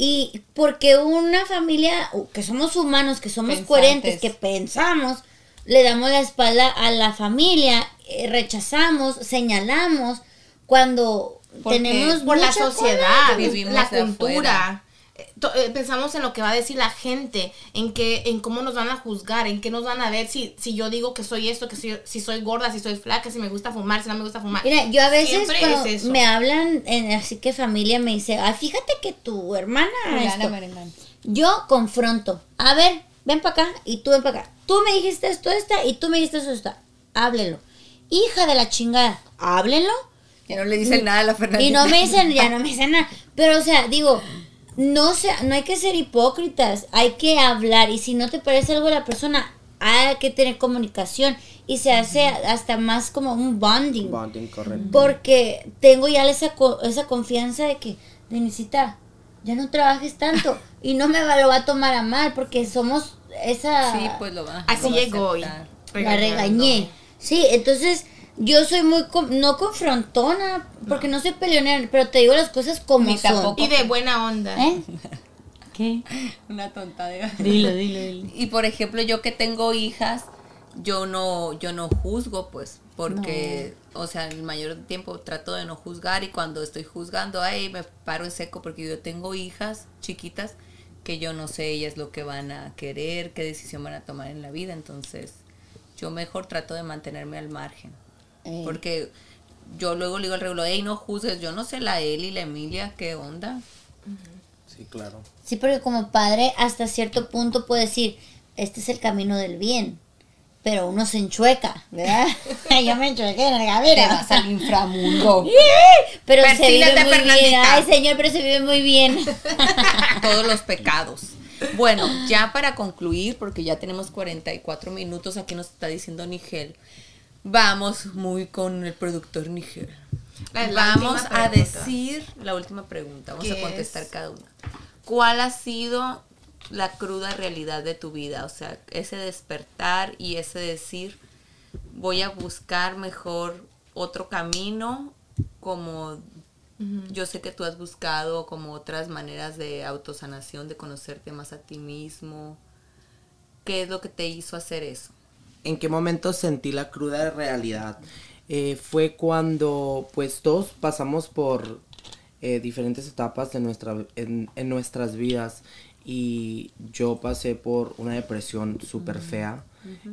Y porque una familia, que somos humanos, que somos Pensantes. coherentes, que pensamos, le damos la espalda a la familia, eh, rechazamos, señalamos, cuando Porque tenemos por la sociedad. Vivimos la cultura. Eh, to- eh, Pensamos en lo que va a decir la gente, en que, en cómo nos van a juzgar, en qué nos van a ver si, si yo digo que soy esto, que soy, si soy gorda, si soy flaca, si me gusta fumar, si no me gusta fumar. Mira, yo a veces Siempre cuando es eso. me hablan, en, así que familia me dice, ah, fíjate que tu hermana esto". Yo confronto. A ver, ven para acá y tú ven para acá. Tú me dijiste esto, esta, y tú me dijiste eso, esta. Háblelo. Hija de la chingada, háblenlo. Ya no le dicen nada a la Fernanda. Y no me dicen, ya no me dicen nada. Pero, o sea, digo, no, sea, no hay que ser hipócritas. Hay que hablar. Y si no te parece algo la persona, hay que tener comunicación. Y se hace hasta más como un bonding. bonding, correcto. Porque tengo ya esa, co- esa confianza de que, Denisita, ya no trabajes tanto. (laughs) y no me va, lo va a tomar a mal, porque somos esa... Sí, pues lo va. Así llegó y la regañé. Sí, entonces yo soy muy, com- no confrontona, porque no soy peleonera, pero te digo las cosas como Ni son. tampoco. Y de buena onda. ¿Eh? (laughs) ¿Qué? Una tontadera. Dilo, (laughs) dilo, dilo. Y por ejemplo, yo que tengo hijas, yo no, yo no juzgo, pues, porque, o sea, el mayor tiempo trato de no juzgar y cuando estoy juzgando, ay, me paro en seco porque yo tengo hijas chiquitas que yo no sé ellas lo que van a querer, qué decisión van a tomar en la vida, entonces yo mejor trato de mantenerme al margen, Porque yo luego le digo al regulo, hey, no juzgues, yo no sé la Eli, la Emilia, qué onda. Sí, claro. Sí, porque como padre hasta cierto punto puede decir, este es el camino del bien, pero uno se enchueca, ¿verdad? (laughs) (laughs) Yo me enchuequé en el Te camino. vas al inframundo. (laughs) Pero se vive muy bien. Ay, señor, pero se vive muy bien. todos los pecados. Bueno, ya para concluir, porque ya tenemos 44 minutos, aquí nos está diciendo Nigel. Vamos muy con el productor la Vamos a decir la última pregunta, vamos a ¿Qué contestar es? cada una. ¿Cuál ha sido la cruda realidad de tu vida? O sea, ese despertar y ese decir, voy a buscar mejor otro camino, como yo sé que tú has buscado como otras maneras de autosanación, de conocerte más a ti mismo. ¿Qué es lo que te hizo hacer eso? ¿En qué momento sentí la cruda realidad? eh, fue cuando pues todos pasamos por eh, diferentes etapas de nuestra, en, en nuestras vidas. Y yo pasé por una depresión súper fea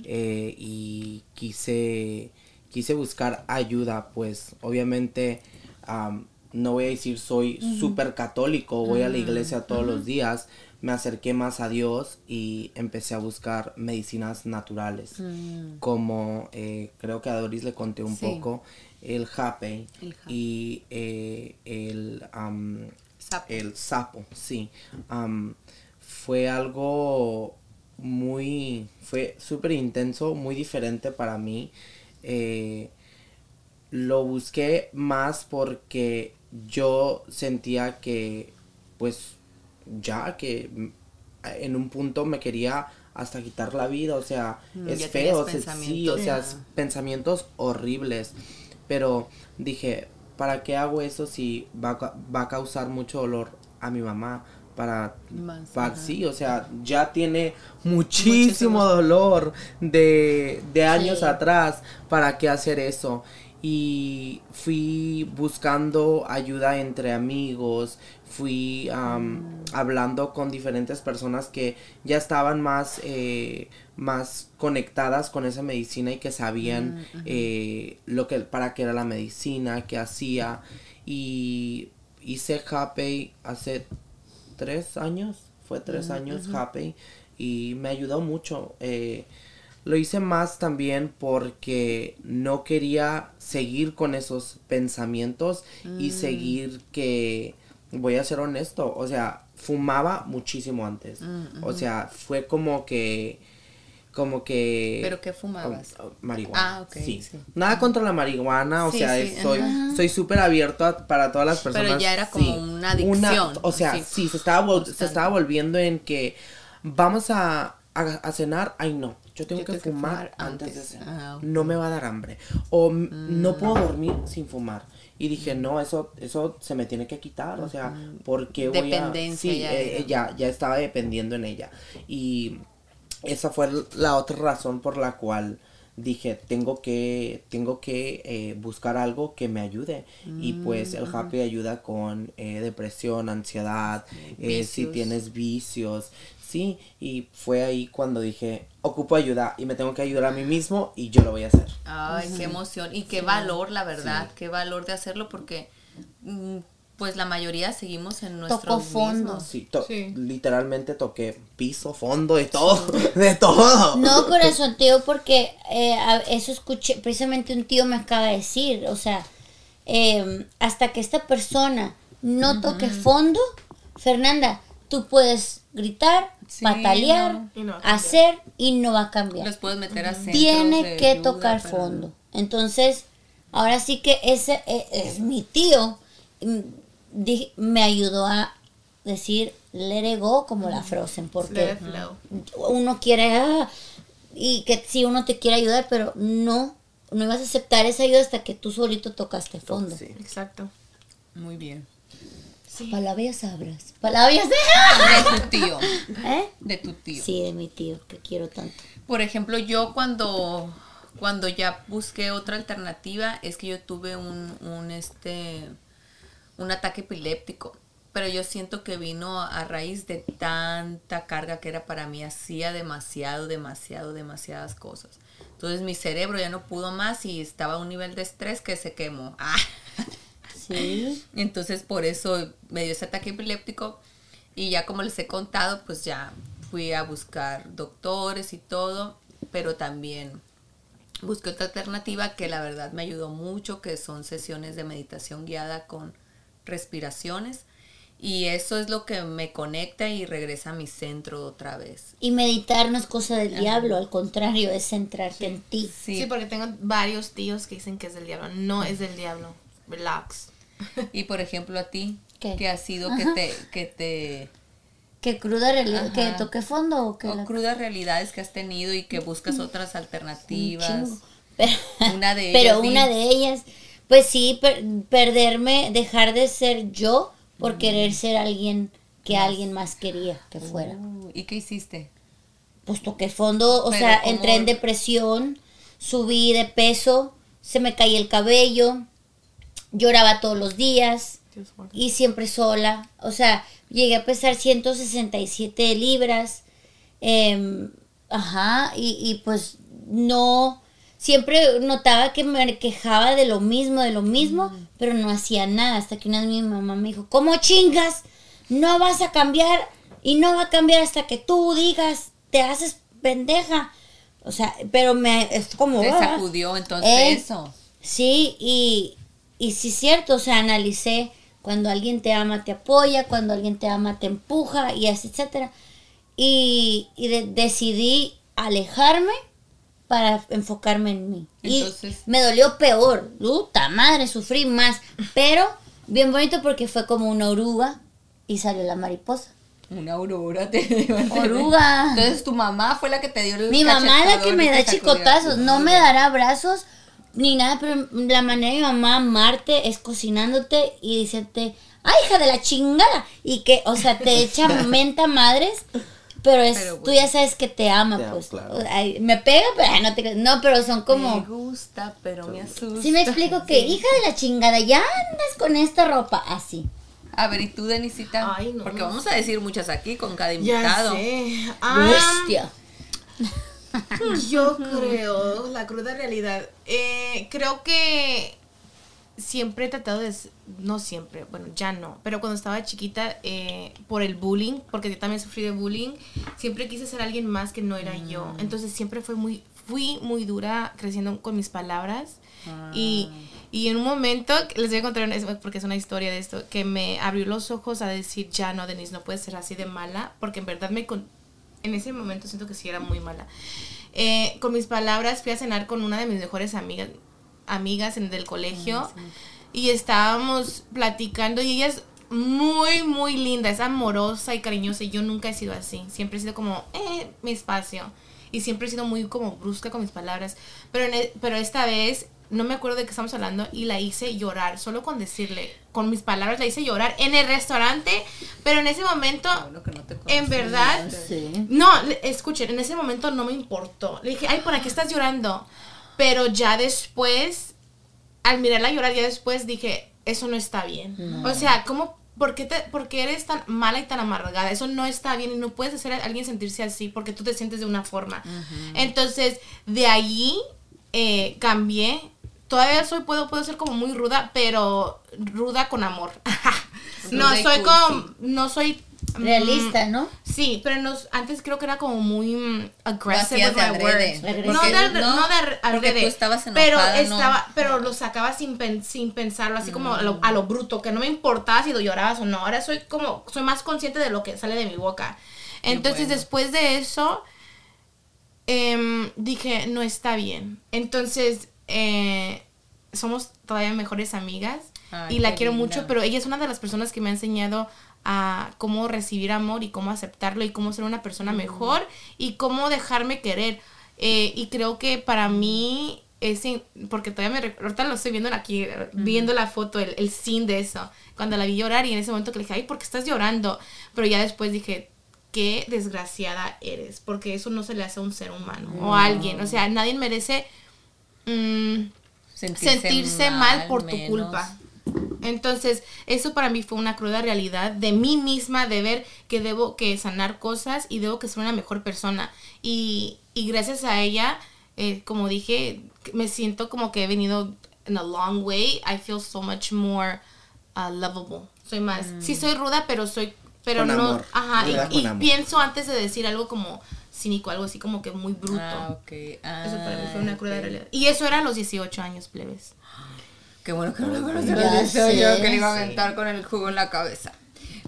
eh, y quise, quise buscar ayuda, pues obviamente am, no voy a decir soy súper católico, voy a la iglesia todos los días, me acerqué más a Dios y empecé a buscar medicinas naturales, como eh, creo que a Doris le conté un Sí. poco, el jape y eh, el, Sapo. el sapo, sí. Fue algo muy, fue súper intenso, muy diferente para mí. Eh, lo busqué más porque yo sentía que, pues, ya que mm, en un punto me quería hasta quitar la vida, o sea, es ya feo, o sea, sí, o pensamientos, sea, es pensamientos horribles, pero dije, ¿para qué hago eso si va va a causar mucho dolor a mi mamá? Para, Más, para sí, o sea, ya tiene muchísimo dolor de, de años Sí. atrás, ¿para qué hacer eso? Y fui buscando ayuda entre amigos, fui am, hablando con diferentes personas que ya estaban más, eh, más conectadas con esa medicina y que sabían eh, lo que, para qué era la medicina, qué hacía. Y hice Happy hace tres años, fue tres años Happy y me ayudó mucho. eh, lo hice más también porque no quería seguir con esos pensamientos y seguir que, voy a ser honesto, o sea, fumaba muchísimo antes. O sea, fue como que, como que... ¿Pero qué fumabas? Oh, oh, marihuana. Ah, ok, Sí. sí. Nada contra la marihuana, o Sí, sea, sí, es- soy soy súper abierto a- para todas las Pero personas. ya era como una adicción, o sea, así, sí, se estaba, se estaba volviendo en que vamos a, a, a cenar, ay no, yo tengo Yo que tengo que fumar antes, antes. de cenar. Ah. No me va a dar hambre. O no puedo dormir sin fumar. Y dije, no, eso, eso se me tiene que quitar. O sea, porque voy a. Dependencia Sí, ya eh, era. ya, ya estaba dependiendo en ella. Y esa fue la otra razón por la cual dije tengo que tengo que eh, buscar algo que me ayude y pues el happy ayuda con eh, depresión ansiedad eh, si tienes vicios sí y fue ahí cuando dije ocupo ayuda y me tengo que ayudar a mí mismo y yo lo voy a hacer. Ay, qué emoción. Y qué valor, la verdad, qué valor de hacerlo porque mm, pues la mayoría seguimos en nuestros Tocó fondo. mismos. sí, to- Sí. literalmente toqué piso fondo de todo (laughs) de todo. No, corazón, tío, porque eh, eso escuché, precisamente un tío me acaba de decir, o sea, eh, hasta que esta persona no toque fondo, Fernanda, tú puedes gritar, Sí, patalear, no. Y hacer y no va a cambiar. Los puedes meter a Tiene que ayuda, tocar pero- fondo. Entonces, ahora sí que ese e- es, mi tío. mm, me ayudó a decir let it go como la Frozen, porque uno quiere ah, y que si uno te quiere ayudar, pero no, no ibas a aceptar esa ayuda hasta que tú solito tocaste fondo. Sí. Exacto. Muy bien. Sí. Palabras sabras. Palabras de... De tu tío, ¿Eh? de tu tío. Sí, de mi tío, que quiero tanto. Por ejemplo, yo cuando cuando ya busqué otra alternativa es que yo tuve un, un este un ataque epiléptico, pero yo siento que vino a raíz de tanta carga que era para mí, hacía demasiado, demasiado, demasiadas cosas. Entonces mi cerebro ya no pudo más y estaba a un nivel de estrés que se quemó. Ah. Sí. Entonces por eso me dio ese ataque epiléptico y ya como les he contado, pues ya fui a buscar doctores y todo, pero también busqué otra alternativa que la verdad me ayudó mucho, que son sesiones de meditación guiada con respiraciones y eso es lo que me conecta y regresa a mi centro otra vez. Y meditar no es cosa del diablo, al contrario, es centrarte en ti. Sí. porque tengo varios tíos que dicen que es del diablo. No es del diablo. Relax. (laughs) Y por ejemplo a ti, ¿Qué? ¿qué ha sido que te que te Que cruda realidad, que toque fondo o que o la- crudas realidades que has tenido y que buscas otras un alternativas. Pero, (laughs) Una de pero ellas, di. una de ellas, pues sí, per- perderme, dejar de ser yo por querer ser alguien que alguien más quería que fuera. Uh, ¿Y qué hiciste? Pues toqué fondo, o Pero sea, ¿cómo? entré en depresión, subí de peso, se me caía el cabello, lloraba todos los días y siempre sola. O sea, llegué a pesar 167 libras. em, ajá, y, y pues no, siempre notaba que me quejaba de lo mismo, de lo mismo, pero no hacía nada. Hasta que una vez mi mamá me dijo, ¿cómo chingas? No vas a cambiar y no va a cambiar hasta que tú digas, te haces pendeja. O sea, pero me, es como... Te "Ah". sacudió entonces Eh, eso. Sí, y, y sí es cierto, o sea, analicé cuando alguien te ama te apoya, cuando alguien te ama te empuja y así, etcétera. Y, y de- decidí alejarme para enfocarme en mí. Entonces- y me dolió peor, puta madre, sufrí más, pero bien bonito porque fue como una oruga y salió la mariposa. Una aurora te dio. Oruga. Entonces tu mamá fue la que te dio el Mi mamá es la que me da chicotazos, no me dará abrazos ni nada, pero la manera de mi mamá amarte es cocinándote y diciéndote, ay hija de la chingada, y que, o sea, te (laughs) echa menta madres, pero es, Pero tú ya sabes que te ama, Te pues. claro. Ay, me pega, pero ay, no te no, pero son Me como, gusta, pero me asusta. si me explico que, hija de la chingada, ya andas con esta ropa, así. A ver, ¿y tú, Denisita? Ay, no. Porque vamos a decir muchas aquí con cada Ya invitado. sé. Ah, Bestia. (laughs) Yo creo, la cruda realidad, eh, creo que siempre he tratado de, no siempre, bueno, ya no, pero cuando estaba chiquita, eh, por el bullying, porque yo también sufrí de bullying, siempre quise ser alguien más que no era yo. Entonces siempre fue muy, fui muy dura creciendo con mis palabras. Y, y en un momento, les voy a contar, una- porque es una historia de esto, que me abrió los ojos a decir, ya no, Denise, no puedes ser así de mala, porque en verdad me, en ese momento siento que sí era muy mala. Eh, con mis palabras fui a cenar con una de mis mejores amigas, amigas en, del colegio y estábamos platicando y ella es muy, muy linda, es amorosa y cariñosa y yo nunca he sido así, siempre he sido como, eh, mi espacio y siempre he sido muy como brusca con mis palabras, pero, en e- pero esta vez no me acuerdo de qué estamos hablando y la hice llorar, solo con decirle, con mis palabras la hice llorar en el restaurante, pero en ese momento, Bueno, no en verdad, Sí. no, escuchen, en ese momento no me importó. Le dije, ay, ¿por qué estás llorando? Pero ya después, al mirarla llorar, ya después dije, eso no está bien. O sea, ¿cómo, por qué, te, por qué eres tan mala y tan amargada? Eso no está bien y no puedes hacer a alguien sentirse así porque tú te sientes de una forma. Entonces, de allí eh, cambié. Todavía soy, puedo, puedo ser como muy ruda, pero ruda con amor. (laughs) no, soy como, no soy... mm, Realista, ¿no? Sí, pero nos, antes creo que era como muy mm, hacías with de my adrede. words. No de, no, no, de ar- porque adrede, tú estabas pero ¿no? estaba, pero lo sacaba sin pen- sin pensarlo, así como a lo, a lo bruto, que no me importaba si lo llorabas o no. Ahora soy como soy más consciente de lo que sale de mi boca. Entonces, bueno. después de eso em, dije, no está bien. Entonces, eh, somos todavía mejores amigas Ay, y la quiero linda. mucho, pero ella es una de las personas que me ha enseñado a cómo recibir amor y cómo aceptarlo y cómo ser una persona mejor y cómo dejarme querer. Eh, y creo que para mí, ese, porque todavía me ahorita lo estoy viendo aquí, eh, viendo la foto, el, el scene de eso, cuando la vi llorar y en ese momento que le dije, ay, ¿por qué estás llorando? Pero ya después dije, qué desgraciada eres, porque eso no se le hace a un ser humano o a alguien, o sea, nadie merece... mm, sentirse mal, por tu culpa. Entonces, eso para mí fue una cruda realidad de mí misma, de ver que debo que sanar cosas y debo que ser una mejor persona. Y, y gracias a ella, eh, como dije, me siento como que he venido in a long way. I feel so much more uh, lovable. Soy más, sí soy ruda, pero soy, pero Con no, amor, ajá, y, pienso antes de decir algo como cínico, algo así como que muy bruto. Ah, ok. Ah, Eso para mí fue una cruda ok. realidad. Y eso era a los 18 años, plebes. Qué bueno que no lo conocí los sé, yo que le iba a sí. aventar con el jugo en la cabeza.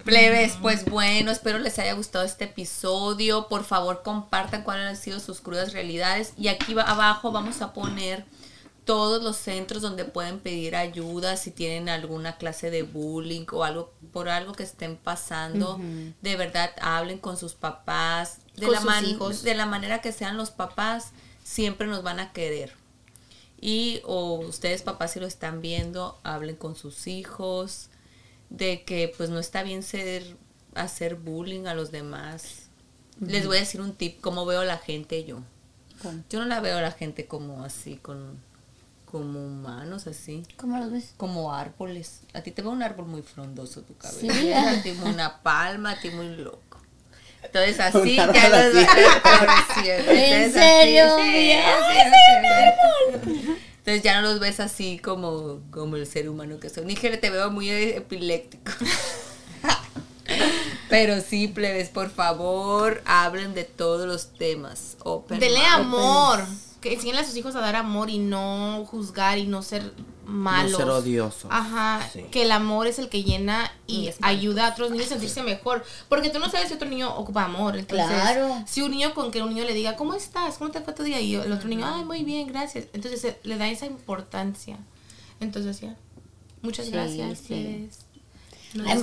Plebes, pues bueno, espero les haya gustado este episodio. Por favor, compartan cuáles han sido sus crudas realidades. Y aquí abajo vamos a poner todos los centros donde pueden pedir ayuda si tienen alguna clase de bullying o algo por algo que estén pasando. De verdad, hablen con sus papás. De la sus man- hijos. de la manera que sean los papás, siempre nos van a querer. Y o ustedes papás si lo están viendo, hablen con sus hijos de que pues no está bien ser hacer bullying a los demás. Les voy a decir un tip, cómo veo a la gente yo. ¿Cómo? Yo no la veo a la gente como así con como humanos así. ¿Cómo los ves? Como árboles. A ti te ve un árbol muy frondoso tu cabello. Sí. A ti una palma, a ti muy loco. Entonces así ya los vas floreciendo. ¿En Entonces, serio? Entonces ya no los ves así como, como el ser humano que son. Níger, te veo muy epiléptico. (laughs) Pero sí, plebes, por favor, hablen de todos los temas. Open Dele amor. Que enseñen a sus hijos a dar amor y no juzgar y no ser malos. No ser odiosos. Ajá. Sí. Que el amor es el que llena y ayuda a otros niños a sentirse mejor. Porque tú no sabes si otro niño ocupa amor. Entonces, Claro. si un niño con que un niño le diga, ¿cómo estás? ¿Cómo te fue tu día? Y el otro niño, ay, muy bien, gracias. Entonces eh, le da esa importancia. Entonces, ya. Muchas Sí, gracias. sí.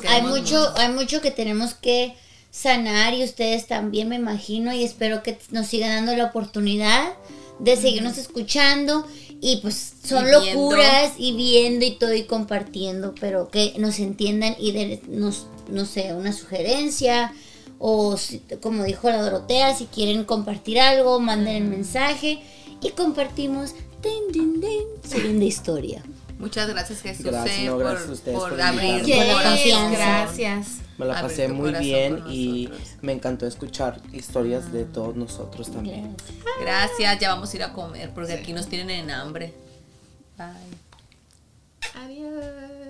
Hay, mucho, hay mucho que tenemos que sanar y ustedes también me imagino y espero que nos sigan dando la oportunidad de seguirnos escuchando y pues son locuras y viendo y todo y compartiendo, pero que nos entiendan y den, nos, no sé, una sugerencia o si- como dijo la Dorotea, si quieren compartir algo, manden el mensaje y compartimos tin, tin, tin, siguiente historia. Muchas gracias, Jesús, Gracias, eh, no, por, gracias a ustedes por por abrir. Por la tu corazón. confianza. Gracias. Me la Abrir pasé muy bien y me encantó escuchar historias de todos nosotros también. Gracias, ya vamos a ir a comer porque aquí nos tienen en hambre. Bye. Adiós.